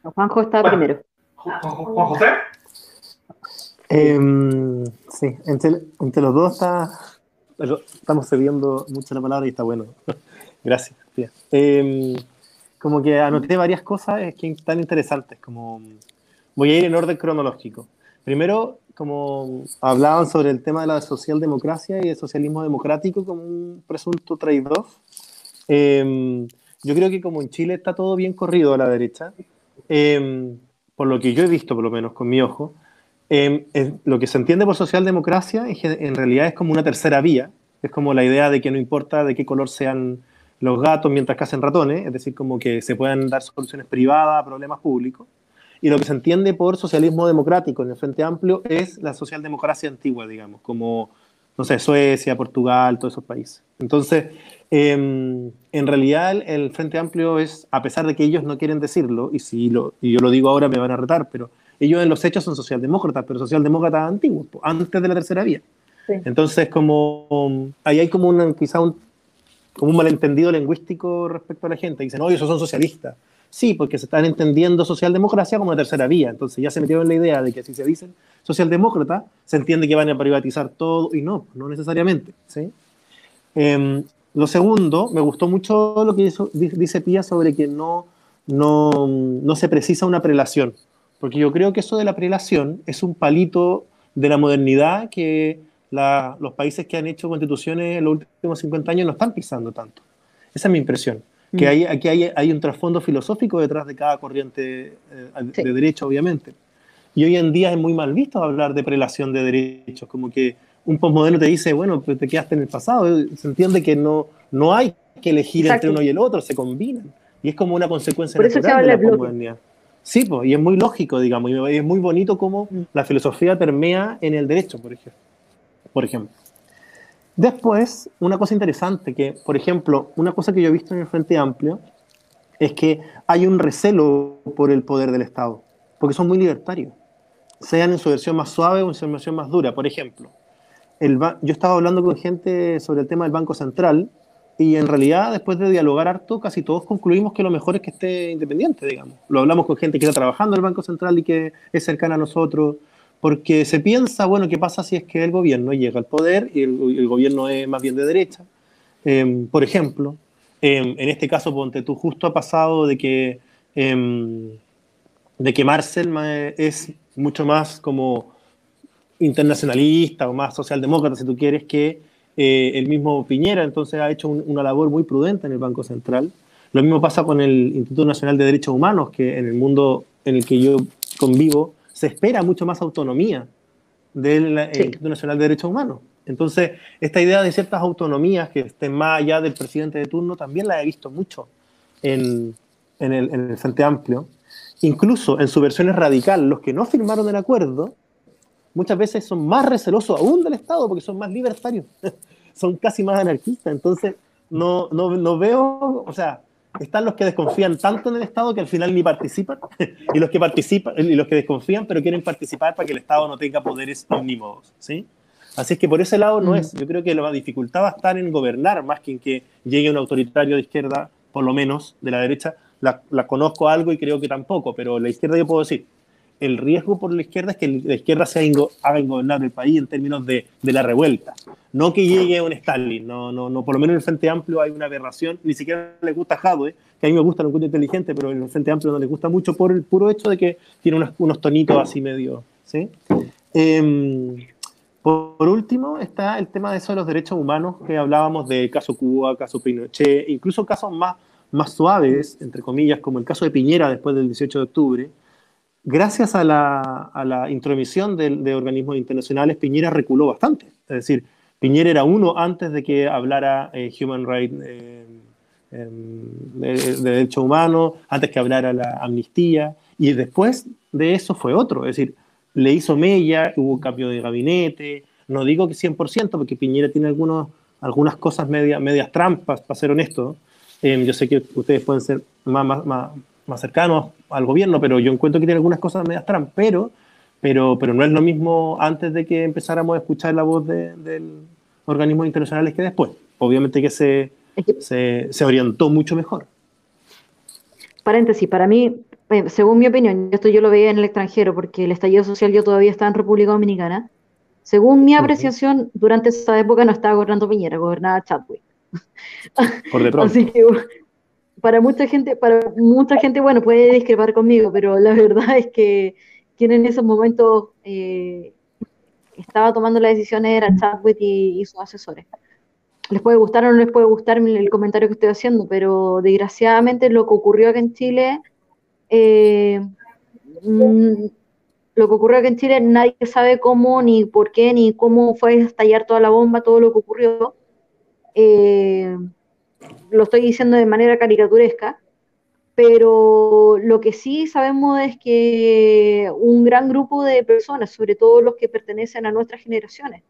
Juanjo está primero. Juan José. Em, sí, entre, entre, los dos está, estamos cediendo mucho la palabra y está bueno. Gracias. Eh, como que anoté varias cosas que están interesantes, como voy a ir en orden cronológico. Primero, como hablaban sobre el tema de la socialdemocracia y el socialismo democrático como un presunto trade-off. Eh, yo creo que como en Chile está todo bien corrido a la derecha, eh, por lo que yo he visto, por lo menos con mi ojo, eh, lo que se entiende por socialdemocracia es que en realidad es como una tercera vía, es como la idea de que no importa de qué color sean los gatos mientras cacen ratones, es decir, como que se puedan dar soluciones privadas a problemas públicos. Y lo que se entiende por socialismo democrático en el Frente Amplio es la socialdemocracia antigua, digamos, como, no sé, Suecia, Portugal, todos esos países. Entonces, em, en realidad el, Frente Amplio es, a pesar de que ellos no quieren decirlo, y si lo, y yo lo digo ahora me van a retar, pero ellos en los hechos son socialdemócratas, pero socialdemócratas antiguos, antes de la tercera vía. Entonces, como ahí hay como una, quizá un, como un malentendido lingüístico respecto a la gente. Dicen, oye, esos son socialistas. Sí, porque se están entendiendo socialdemocracia como una tercera vía. Entonces ya se metieron en la idea de que si se dicen socialdemócrata, se entiende que van a privatizar todo y no, no necesariamente. ¿sí? Em, lo segundo, me gustó mucho lo que dice Pía sobre que no, no, no se precisa una prelación, porque yo creo que eso de la prelación es un palito de la modernidad que los países que han hecho constituciones en los últimos 50 años no están pisando tanto. Esa es mi impresión. Que mm. hay, aquí hay, hay, un trasfondo filosófico detrás de cada corriente eh, de derecho, obviamente. Y hoy en día es muy mal visto hablar de prelación de derechos, como que un postmoderno te dice, bueno, pues te quedaste en el pasado. Se entiende que no, no hay que elegir entre uno y el otro, se combinan. Y es como una consecuencia Por habla de la Sí, pues, y es muy lógico, digamos, y es muy bonito cómo mm. la filosofía permea en el derecho, por ejemplo por ejemplo. Después, una cosa interesante, que, por ejemplo, una cosa que yo he visto en el Frente Amplio es que hay un recelo por el poder del Estado, porque son muy libertarios, sean en su versión más suave o en su versión más dura. Por ejemplo, yo estaba hablando con gente sobre el tema del Banco Central y en realidad, después de dialogar harto, casi todos concluimos que lo mejor es que esté independiente, digamos. Lo hablamos con gente que está trabajando en el Banco Central y que es cercana a nosotros porque se piensa, bueno, ¿qué pasa si es que el gobierno llega al poder y el, gobierno es más bien de derecha? Em, por ejemplo, em, en este caso, ponte tú, justo ha pasado de que, em, de que Marcel es mucho más como internacionalista o más socialdemócrata, si tú quieres, que eh, el mismo Piñera, entonces ha hecho una labor muy prudente en el Banco Central. Lo mismo pasa con el Instituto Nacional de Derechos Humanos, que en el mundo en el que yo convivo, se espera mucho más autonomía del eh, Instituto Nacional de Derechos Humanos. Entonces, esta idea de ciertas autonomías que estén más allá del presidente de turno también la he visto mucho en, en, el, en el Frente Amplio. Incluso en sus versiones radical, los que no firmaron el acuerdo, muchas veces son más recelosos aún del Estado porque son más libertarios, son casi más anarquistas. Entonces, no, no, no veo, o sea, están los que desconfían tanto en el Estado que al final ni participan, y los que participan y los que desconfían pero quieren participar para que el Estado no tenga poderes omnímodos, ¿sí? Así es que por ese lado no es. Yo creo que la dificultad va a estar en gobernar más que en que llegue un autoritario de izquierda, por lo menos de la derecha. La, la conozco algo y creo que tampoco, pero la izquierda yo puedo decir, el riesgo por la izquierda es que la izquierda se haga gobernar el país en términos de, de, la revuelta. No que llegue un Stalin, no, no, no, por lo menos en el Frente Amplio hay una aberración, ni siquiera le gusta Jadwe, que a mí me gusta, lo encuentro inteligente, pero en el Frente Amplio no le gusta mucho por el puro hecho de que tiene unos, unos tonitos así medio. ¿sí? Eh, por último, está el tema de eso de los derechos humanos, que hablábamos de caso Cuba, caso Pinochet, incluso casos más, más suaves, entre comillas, como el caso de Piñera después del 18 de octubre, gracias a la, a la intromisión de, de, organismos internacionales, Piñera reculó bastante. Es decir, Piñera era uno antes de que hablara eh, Human Rights, eh, de, derechos humanos, antes que hablara la amnistía, y después de eso fue otro, es decir, le hizo mella, hubo cambio de gabinete, no digo que 100%, porque Piñera tiene algunos, algunas cosas media, medias trampas, para ser honesto, em, yo sé que ustedes pueden ser más, más, más, cercanos al gobierno, pero yo encuentro que tiene algunas cosas medias trampas, pero, pero, pero no es lo mismo antes de que empezáramos a escuchar la voz de, de organismos internacionales que después. Obviamente que se, se, se orientó mucho mejor. Paréntesis, para mí, eh, según mi opinión, esto yo lo veía en el extranjero porque el estallido social yo todavía estaba en República Dominicana. Según mi apreciación, durante esa época no estaba gobernando Piñera, gobernaba Chadwick. Por de pronto. Así que para mucha gente, para mucha gente, bueno, puede discrepar conmigo, pero la verdad es que quien en esos momentos eh, estaba tomando las decisiones era Chadwick y, y sus asesores les puede gustar o no les puede gustar el comentario que estoy haciendo, pero desgraciadamente lo que ocurrió acá en Chile, eh, mm, lo que ocurrió acá en Chile, nadie sabe cómo, ni por qué, ni cómo fue estallar toda la bomba, todo lo que ocurrió. Eh, lo estoy diciendo de manera caricaturesca, pero lo que sí sabemos es que un gran grupo de personas, sobre todo los que pertenecen a nuestras generaciones,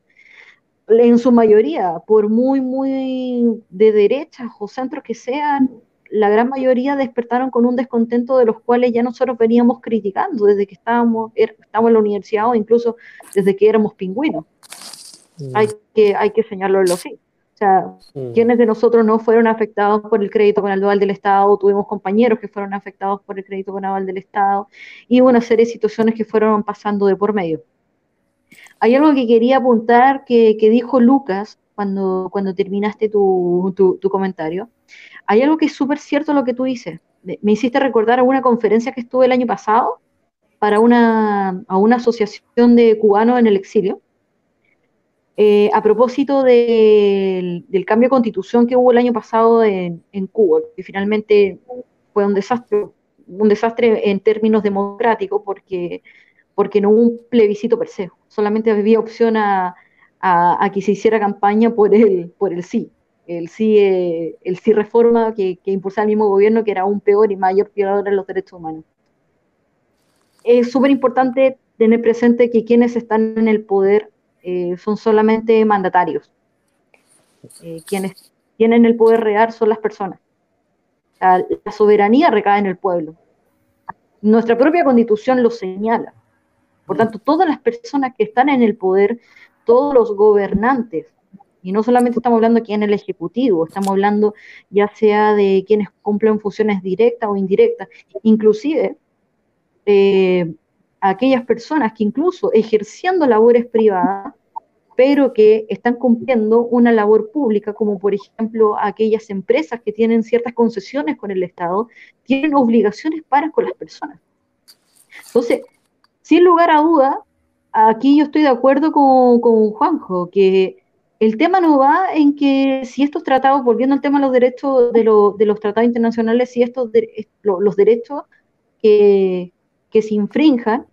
en su mayoría, por muy, muy de derechas o centros que sean, la gran mayoría despertaron con un descontento de los cuales ya nosotros veníamos criticando desde que estábamos, er, estábamos en la universidad o incluso desde que éramos pingüinos. Mm. Hay, que, hay que señalarlo así. O sea, mm. ¿quiénes de nosotros no fueron afectados por el crédito con el dual del Estado? Tuvimos compañeros que fueron afectados por el crédito con aval del Estado y una serie de situaciones que fueron pasando de por medio. Hay algo que quería apuntar que, dijo Lucas cuando, cuando terminaste tu, comentario. Hay algo que es súper cierto lo que tú dices. Me hiciste recordar a una conferencia que estuve el año pasado para una, a una asociación de cubanos en el exilio. Eh, a propósito del, cambio de constitución que hubo el año pasado en, Cuba, que finalmente fue un desastre, un desastre en términos democráticos, porque porque no hubo un plebiscito per se, solamente había opción a, que se hiciera campaña por el, por el sí, el sí, eh, el sí reforma que, que impulsaba el mismo gobierno, que era aún peor y mayor violador de los derechos humanos. Es súper importante tener presente que quienes están en el poder eh, son solamente mandatarios. Eh, quienes tienen el poder real son las personas. la soberanía recae en el pueblo. Nuestra propia constitución lo señala. Por tanto, todas las personas que están en el poder, todos los gobernantes, y no solamente estamos hablando aquí en el Ejecutivo, estamos hablando ya sea de quienes cumplen funciones directas o indirectas, inclusive eh, aquellas personas que incluso ejerciendo labores privadas, pero que están cumpliendo una labor pública, como por ejemplo aquellas empresas que tienen ciertas concesiones con el Estado, tienen obligaciones para con las personas. Entonces, sin lugar a duda, aquí yo estoy de acuerdo con, Juanjo, que el tema no va en que si estos tratados, volviendo al tema de los derechos de, los tratados internacionales, si estos los derechos que, se infrinjan,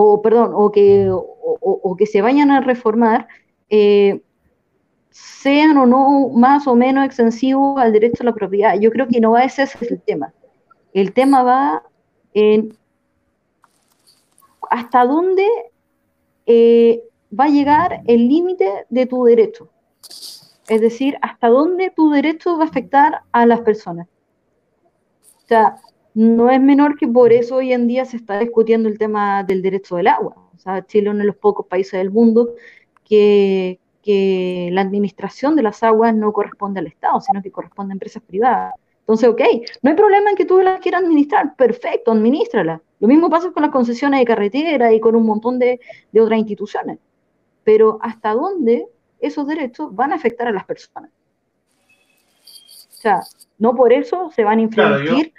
o perdón, o que, o, que se vayan a reformar, eh, sean o no más o menos extensivos al derecho a la propiedad. Yo creo que no va ese es el tema. El tema va en hasta dónde eh, va a llegar el límite de tu derecho. Es decir, hasta dónde tu derecho va a afectar a las personas. O sea, no es menor que por eso hoy en día se está discutiendo el tema del derecho del agua. O sea, Chile es uno de los pocos países del mundo que, que la administración de las aguas no corresponde al Estado, sino que corresponde a empresas privadas. Entonces, ok, no hay problema en que tú las quieras administrar, perfecto, administrala. Lo mismo pasa con las concesiones de carretera y con un montón de, otras instituciones. Pero ¿hasta dónde esos derechos van a afectar a las personas? O sea, no por eso se van a infringir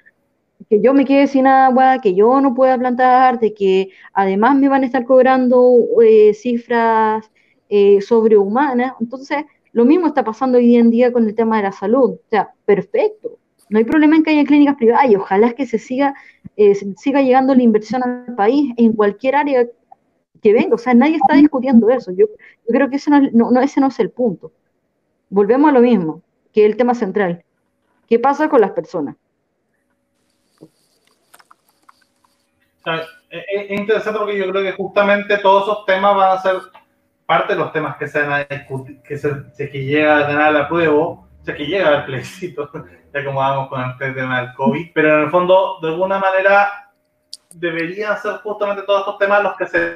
que yo me quede sin agua, que yo no pueda plantar, de que además me van a estar cobrando eh, cifras eh, sobrehumanas. Entonces, lo mismo está pasando hoy en día con el tema de la salud. O sea, perfecto, no hay problema en que haya clínicas privadas y ojalá que se siga, eh, siga llegando la inversión al país en cualquier área que venga. O sea, nadie está discutiendo eso. Yo, creo que ese no, ese no es el punto. Volvemos a lo mismo, que es el tema central. ¿Qué pasa con las personas? Es interesante porque yo creo que justamente todos esos temas van a ser parte de los temas que se van a discutir, que se, que llega a tener la prueba, sea, que llega al plebiscito, ya como vamos con el tema del COVID, pero en el fondo, de alguna manera, deberían ser justamente todos estos temas los que se,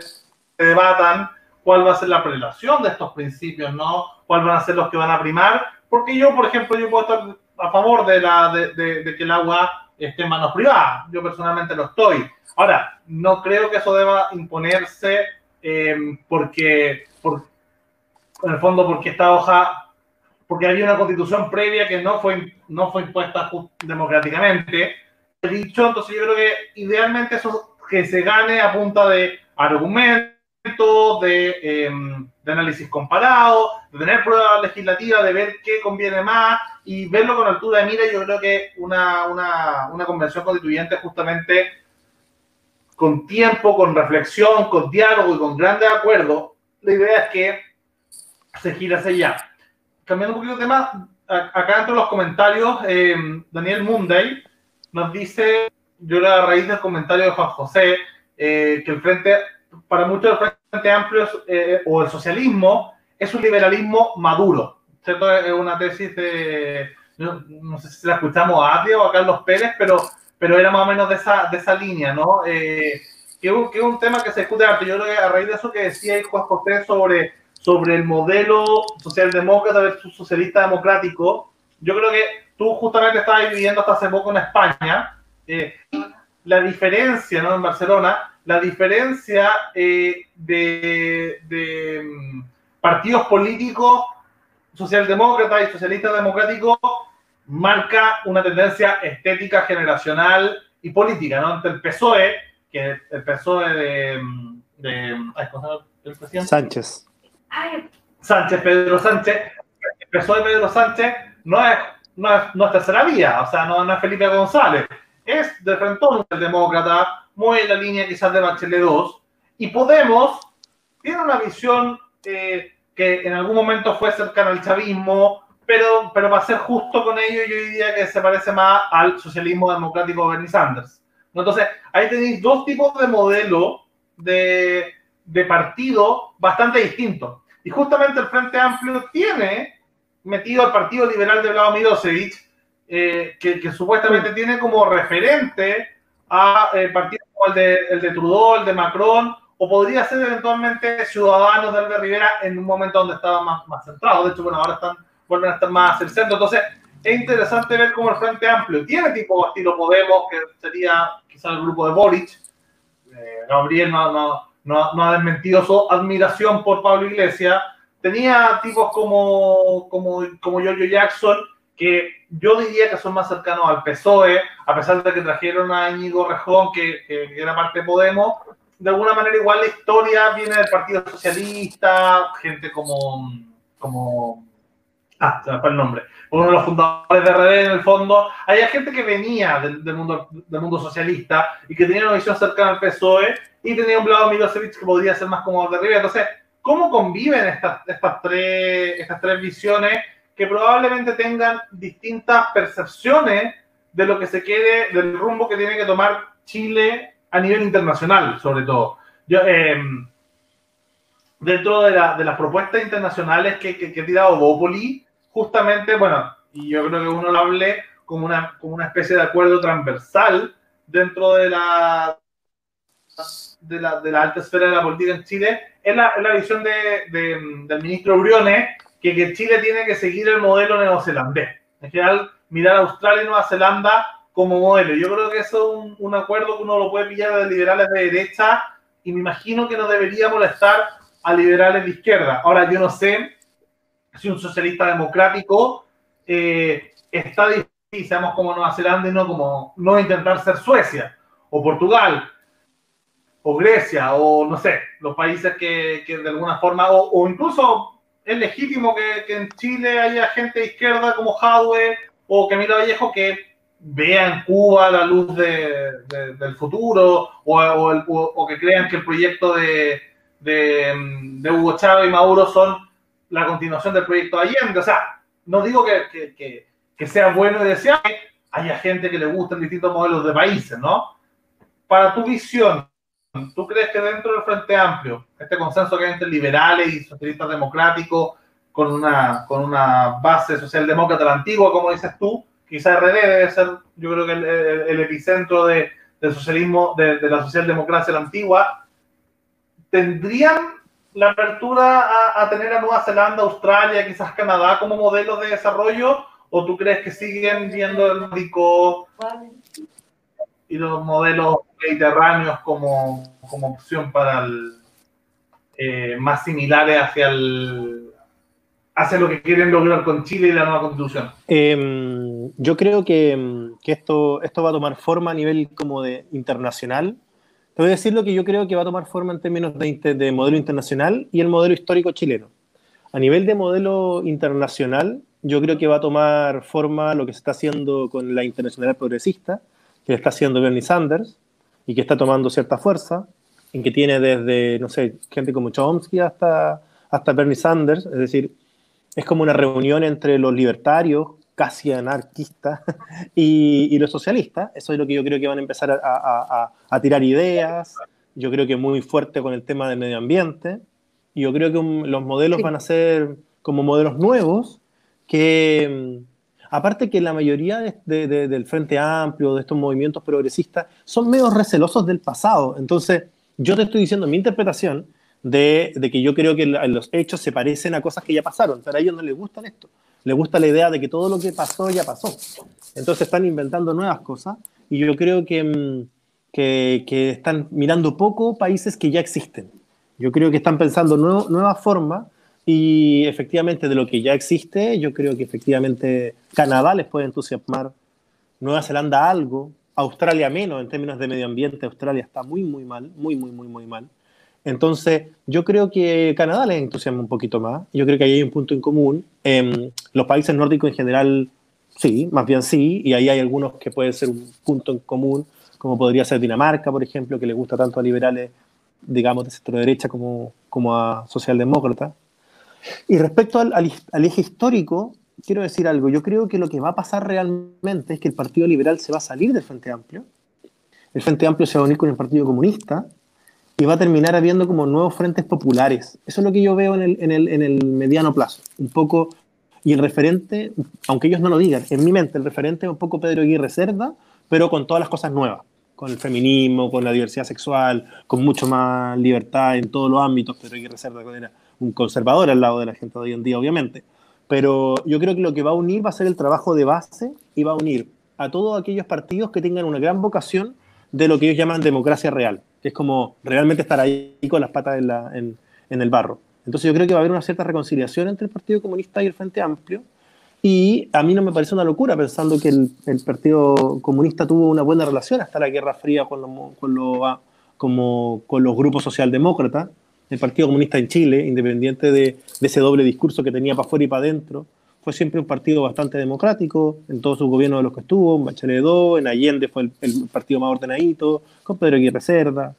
debatan cuál va a ser la prelación de estos principios, ¿no? ¿Cuáles van a ser los que van a primar? Porque yo, por ejemplo, yo puedo estar a favor de, la, de, de que el agua esté en manos privadas. Yo personalmente lo estoy. Ahora, no creo que eso deba imponerse eh, porque, por, en el fondo, porque esta hoja, porque había una constitución previa que no fue, no fue impuesta democráticamente. He dicho, entonces yo creo que idealmente eso que se gane a punta de argumentos, de, em, de, análisis comparado, de tener pruebas legislativas, de ver qué conviene más y verlo con altura de mira. Yo creo que una, una, una convención constituyente justamente con tiempo, con reflexión, con diálogo y con grandes acuerdos, la idea es que se gira hacia allá. Cambiando un poquito de tema, acá entre los comentarios, eh, Daniel Munday nos dice, yo a raíz del comentario de Juan José, eh, que el Frente, para muchos el Frente Amplio eh, o el socialismo es un liberalismo maduro. ¿cierto? Es una tesis de, no, sé si la escuchamos a Adria o a Carlos Pérez, pero pero era más o menos de esa, de esa línea, ¿no? Eh, que, es un tema que se discute Yo creo que a raíz de eso que decía Juan José sobre, sobre el modelo socialdemócrata versus socialista democrático, yo creo que tú justamente estabas viviendo hasta hace poco en España. Eh, la diferencia, ¿no? En Barcelona, la diferencia eh, de, de mm, partidos políticos socialdemócratas y socialistas democráticos marca una tendencia estética generacional y política, ¿no? Entre el PSOE, que el PSOE de... de ¿el presidente? Sánchez. Sánchez, Pedro Sánchez. El PSOE de Pedro Sánchez no es, no es, no es tercera vía, o sea, no, es Felipe González. Es de frente el demócrata, muy en la línea quizás de Bachelet 2. Y Podemos tiene una visión eh, que en algún momento fue cercana al chavismo, pero, pero para ser justo con ello, yo diría que se parece más al socialismo democrático de Bernie Sanders. Entonces, ahí tenéis dos tipos de modelo de, de partido bastante distintos. Y justamente el Frente Amplio tiene metido al Partido Liberal de Vlado Milosevic, eh, que, que, supuestamente tiene como referente a eh, partidos como el de, el de Trudeau, el de Macron, o podría ser eventualmente Ciudadanos de Albert Rivera en un momento donde estaba más, más centrado. De hecho, bueno, ahora están vuelven a estar más el centro. Entonces, es interesante ver cómo el Frente Amplio tiene tipo estilo Podemos, que sería quizá el grupo de Boric. Eh, Gabriel no, no, no, ha desmentido su admiración por Pablo Iglesias. Tenía tipos como, como, como Giorgio Jackson, que yo diría que son más cercanos al PSOE, a pesar de que trajeron a Íñigo Rejón, que, que, era parte de Podemos. De alguna manera, igual la historia viene del Partido Socialista, gente como, como ah, se me fue el nombre, uno de los fundadores de RD en el fondo, había gente que venía del, mundo, del mundo socialista y que tenía una visión cercana al PSOE y tenía un lado Milosevic que podría ser más como de Rivera. Entonces, ¿cómo conviven estas, estas, tres, estas tres visiones que probablemente tengan distintas percepciones de lo que se quiere, del rumbo que tiene que tomar Chile a nivel internacional, sobre todo? Yo, eh, dentro de, la, de, las propuestas internacionales que, que, que ha tirado Bópoli, justamente, bueno, y yo creo que uno lo hable como una, como una especie de acuerdo transversal dentro de la, de la, de la alta esfera de la política en Chile, es la, la visión de, de, del ministro Briones, que, que Chile tiene que seguir el modelo neozelandés. En general, mirar a Australia y Nueva Zelanda como modelo. Yo creo que eso es un, un acuerdo que uno lo puede pillar de liberales de derecha y me imagino que no debería molestar a liberales de izquierda. Ahora, yo no sé si un socialista democrático eh, está difícil, seamos como Nueva Zelanda y no como no intentar ser Suecia o Portugal o Grecia o no sé, los países que, que de alguna forma, o, o incluso es legítimo que, en Chile haya gente de izquierda como Jadwe o Camilo Vallejo que vea en Cuba la luz de, de, del futuro o, que crean que el proyecto de, de, Hugo Chávez y Maduro son la continuación del proyecto Allende. O sea, no digo que sea bueno y deseable, haya gente que le gusten distintos modelos de países, ¿no? Para tu visión, ¿tú crees que dentro del Frente Amplio, este consenso que hay entre liberales y socialistas democráticos, con una, con una base socialdemócrata la antigua, como dices tú, quizá RD debe ser, yo creo que el, el, epicentro de, del socialismo, de, de, la socialdemocracia la antigua, ¿tendrían la apertura a, a, tener a Nueva Zelanda, Australia, quizás Canadá como modelos de desarrollo? ¿O tú crees que siguen viendo el médico y los modelos mediterráneos como, como opción para el, eh, más similares hacia el hacia lo que quieren lograr con Chile y la nueva constitución? Eh, yo creo que, que, esto, esto va a tomar forma a nivel como de internacional. Te voy a decir lo que yo creo que va a tomar forma en términos de, de modelo internacional y el modelo histórico chileno. A nivel de modelo internacional, yo creo que va a tomar forma lo que se está haciendo con la internacional progresista, que está haciendo Bernie Sanders y que está tomando cierta fuerza, en que tiene desde, no sé, gente como Chomsky hasta, hasta Bernie Sanders, es decir, es como una reunión entre los libertarios, casi anarquistas, y, y los socialistas. Eso es lo que yo creo que van a empezar a, a, a, a tirar ideas. Yo creo que muy fuerte con el tema del medio ambiente. Y yo creo que un, los modelos sí. van a ser como modelos nuevos que, aparte que la mayoría de, de, de, del Frente Amplio, de estos movimientos progresistas, son medio recelosos del pasado. Entonces, yo te estoy diciendo mi interpretación de, que yo creo que los hechos se parecen a cosas que ya pasaron, pero a ellos no les gustan esto. Les gusta la idea de que todo lo que pasó ya pasó. Entonces están inventando nuevas cosas y yo creo que, que, que están mirando poco países que ya existen. Yo creo que están pensando nuevas formas y efectivamente de lo que ya existe, yo creo que efectivamente Canadá les puede entusiasmar, Nueva Zelanda algo, Australia menos en términos de medio ambiente, Australia está muy, muy mal, muy, muy, muy, muy mal. Entonces, yo creo que Canadá les entusiasma un poquito más. Yo creo que ahí hay un punto en común. Eh, los países nórdicos en general, sí, más bien sí, y ahí hay algunos que pueden ser un punto en común, como podría ser Dinamarca, por ejemplo, que le gusta tanto a liberales, digamos, de centro derecha como, como a socialdemócratas. Y respecto al, al, eje histórico, quiero decir algo. Yo creo que lo que va a pasar realmente es que el Partido Liberal se va a salir del Frente Amplio. El Frente Amplio se va a unir con el Partido Comunista y va a terminar habiendo como nuevos frentes populares. Eso es lo que yo veo en el, en el, en el mediano plazo. Un poco, y el referente, aunque ellos no lo digan, en mi mente el referente es un poco Pedro Aguirre Cerda, pero con todas las cosas nuevas, con el feminismo, con la diversidad sexual, con mucho más libertad en todos los ámbitos. Pedro Aguirre Cerda era un conservador al lado de la gente de hoy en día, obviamente. Pero yo creo que lo que va a unir va a ser el trabajo de base y va a unir a todos aquellos partidos que tengan una gran vocación de lo que ellos llaman democracia real, que es como realmente estar ahí con las patas en, la, en, en, el barro. Entonces yo creo que va a haber una cierta reconciliación entre el Partido Comunista y el Frente Amplio, y a mí no me parece una locura pensando que el, Partido Comunista tuvo una buena relación hasta la Guerra Fría con, lo, con, lo, como, con los grupos socialdemócratas, el Partido Comunista en Chile, independiente de, ese doble discurso que tenía para afuera y para adentro, fue siempre un partido bastante democrático en todos sus gobiernos de los que estuvo, en Bachelet II, en Allende fue el, el, partido más ordenadito, con Pedro Aguirre Cerda.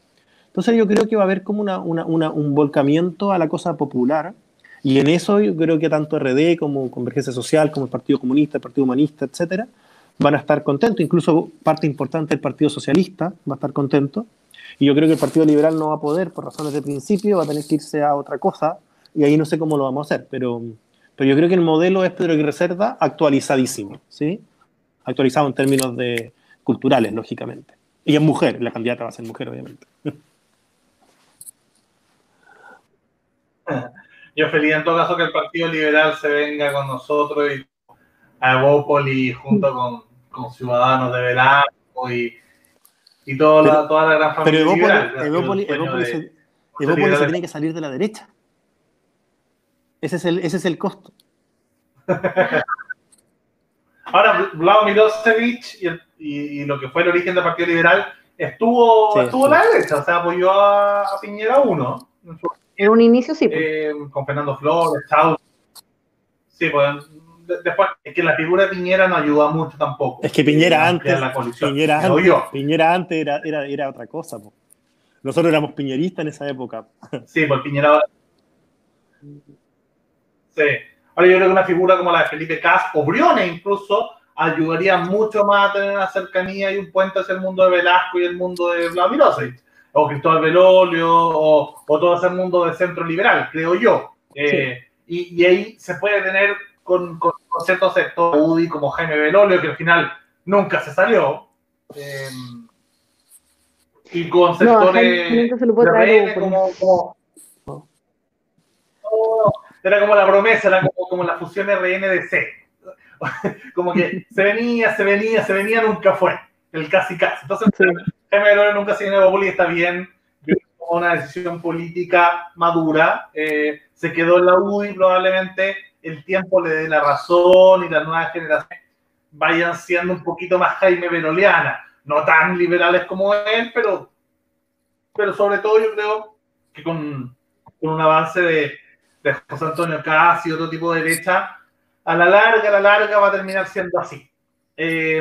Entonces yo creo que va a haber como un volcamiento a la cosa popular y en eso yo creo que tanto RD como Convergencia Social, como el Partido Comunista, el Partido Humanista, etcétera, van a estar contentos, incluso parte importante del Partido Socialista va a estar contento y yo creo que el Partido Liberal no va a poder, por razones de principio, va a tener que irse a otra cosa y ahí no sé cómo lo vamos a hacer, pero pero yo creo que el modelo es Pedro Aguirre Cerda actualizadísimo, ¿sí? Actualizado en términos de culturales, lógicamente. Y es mujer, la candidata va a ser mujer, obviamente. Yo feliz en todo caso que el Partido Liberal se venga con nosotros y a Evópoli junto con, con Ciudadanos de Verano y, y toda, pero, la, toda la gran familia pero Evópoli, liberal. Evópoli, Evópoli, se, tiene que salir de la derecha. Ese es el, ese es el costo. Ahora, Vlado Milosevic y, y, y, lo que fue el origen del Partido Liberal estuvo, sí, estuvo sí. la derecha, o sea, apoyó a, a Piñera 1. En un inicio sí. Eh, con Fernando Flores, Chau. Sí, pues después es que la figura de Piñera no ayuda mucho tampoco. Es que Piñera antes, Piñera antes, Piñera antes era, era, era otra cosa. Po. Nosotros éramos piñeristas en esa época. Sí, pues Piñera Sí. Ahora yo creo que una figura como la de Felipe Cas o Briones incluso ayudaría mucho más a tener una cercanía y un puente hacia el mundo de Velasco y el mundo de Vladimir o Cristóbal Belolio, o, o, todo ese mundo de centro liberal, creo yo. Eh, y, y, ahí se puede tener con, con, ciertos sectores, UDI como Jaime Belolio, que al final nunca se salió. Eh, y con sectores no, de como, como, era como la promesa, era como, como la fusión RN-DC. como que se venía, se venía, se venía, nunca fue. El casi casi. Entonces, Jaime nunca se vino y está bien. Una decisión política madura. Eh, se quedó en la UDI, probablemente el tiempo le dé la razón y las nuevas generaciones vayan siendo un poquito más Jaime Veroliana. No tan liberales como él, pero, pero sobre todo yo creo que con, con un avance de, de José Antonio Casi y otro tipo de derecha, a la larga, a la larga va a terminar siendo así. Eh,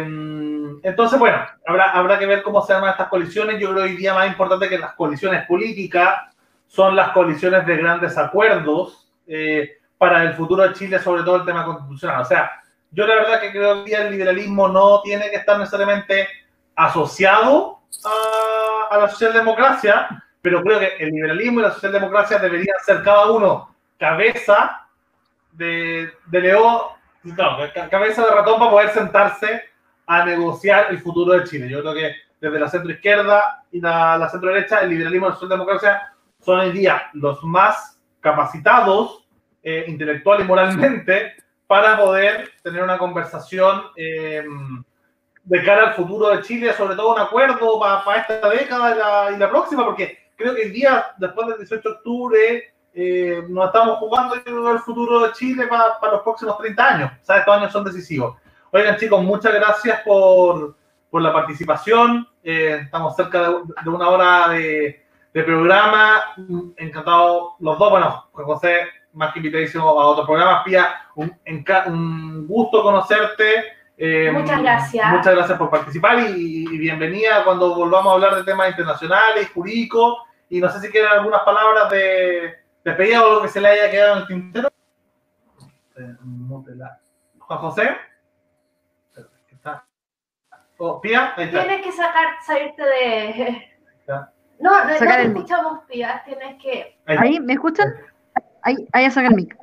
entonces, bueno, habrá, habrá que ver cómo se arman estas coaliciones. Yo creo que hoy día más importante que las coaliciones políticas son las coaliciones de grandes acuerdos eh, para el futuro de Chile, sobre todo el tema constitucional. O sea, yo la verdad que creo que el liberalismo no tiene que estar necesariamente asociado a, a la socialdemocracia, pero creo que el liberalismo y la socialdemocracia deberían ser cada uno cabeza de, de león, no, cabeza de ratón para poder sentarse a negociar el futuro de Chile. Yo creo que desde la centro izquierda y la, la centro derecha, el liberalismo y la socialdemocracia son hoy día los más capacitados eh, intelectual y moralmente para poder tener una conversación eh, de cara al futuro de Chile, sobre todo un acuerdo para, esta década y la, y la, próxima, porque creo que el día después del 18 de octubre eh, nos estamos jugando el futuro de Chile para, para los próximos 30 años. O sea, estos años son decisivos. Oigan, chicos, muchas gracias por, por la participación. Eh, estamos cerca de, de una hora de, de, programa. Encantado los dos. Bueno, José, más que invitadísimo a otros programas. Pía, un, un gusto conocerte. Eh, muchas gracias. Muchas gracias por participar y, y, bienvenida cuando volvamos a hablar de temas internacionales, jurídicos. Y no sé si quieren algunas palabras de despedida o algo que se le haya quedado en el tintero. Juan José. Oh, Pía, ahí está. Tienes que sacar, salirte de. No, no, no te escuchamos, Pía. Tienes que. Ahí, ¿me escuchan? Ahí, ahí saca el mic.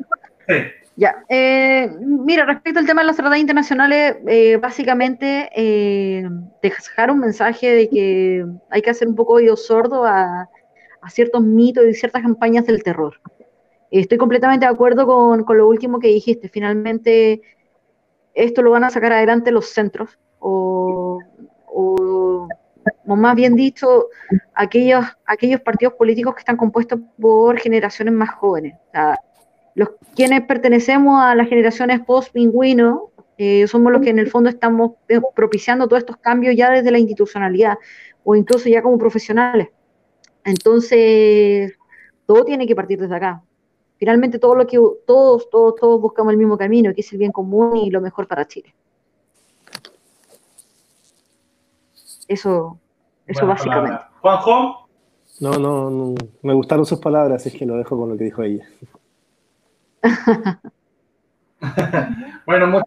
Sí. Ya. Eh, mira, respecto al tema de los tratados internacionales, eh, básicamente eh, dejar un mensaje de que hay que hacer un poco oído sordo a, a, ciertos mitos y ciertas campañas del terror. Estoy completamente de acuerdo con, con lo último que dijiste. Finalmente, esto lo van a sacar adelante los centros o, o, o, más bien dicho, aquellos, aquellos partidos políticos que están compuestos por generaciones más jóvenes. Los quienes pertenecemos a las generaciones post-pingüino, eh, somos los que en el fondo estamos eh, propiciando todos estos cambios ya desde la institucionalidad o incluso ya como profesionales. Entonces, todo tiene que partir desde acá. Finalmente, todo lo que todos, todos, todos buscamos el mismo camino, que es el bien común y lo mejor para Chile. Eso, eso básicamente. Juanjo. No, no, no, me gustaron sus palabras, es que lo dejo con lo que dijo ella. bueno, muchos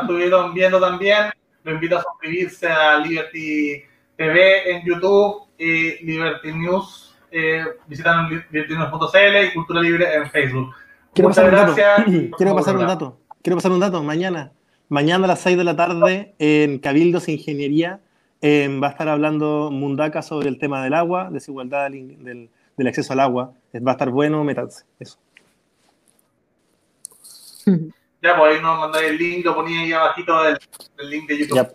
estuvieron viendo también. Lo invito a suscribirse a Liberty TV en YouTube y Liberty News. Eh, visitan libertynews.cl y Cultura Libre en Facebook. Quiero Muchas pasar gracias. Un dato. Quiero pasar un dato. Quiero pasar un dato. Mañana, mañana a las 6 de la tarde en Cabildos Ingeniería eh, va a estar hablando Mundaka sobre el tema del agua, desigualdad del, del, del acceso al agua. Va a estar bueno, métanse. Eso. Ya, pues ahí nos mandáis el link, lo ponía ahí abajito del, del link de YouTube.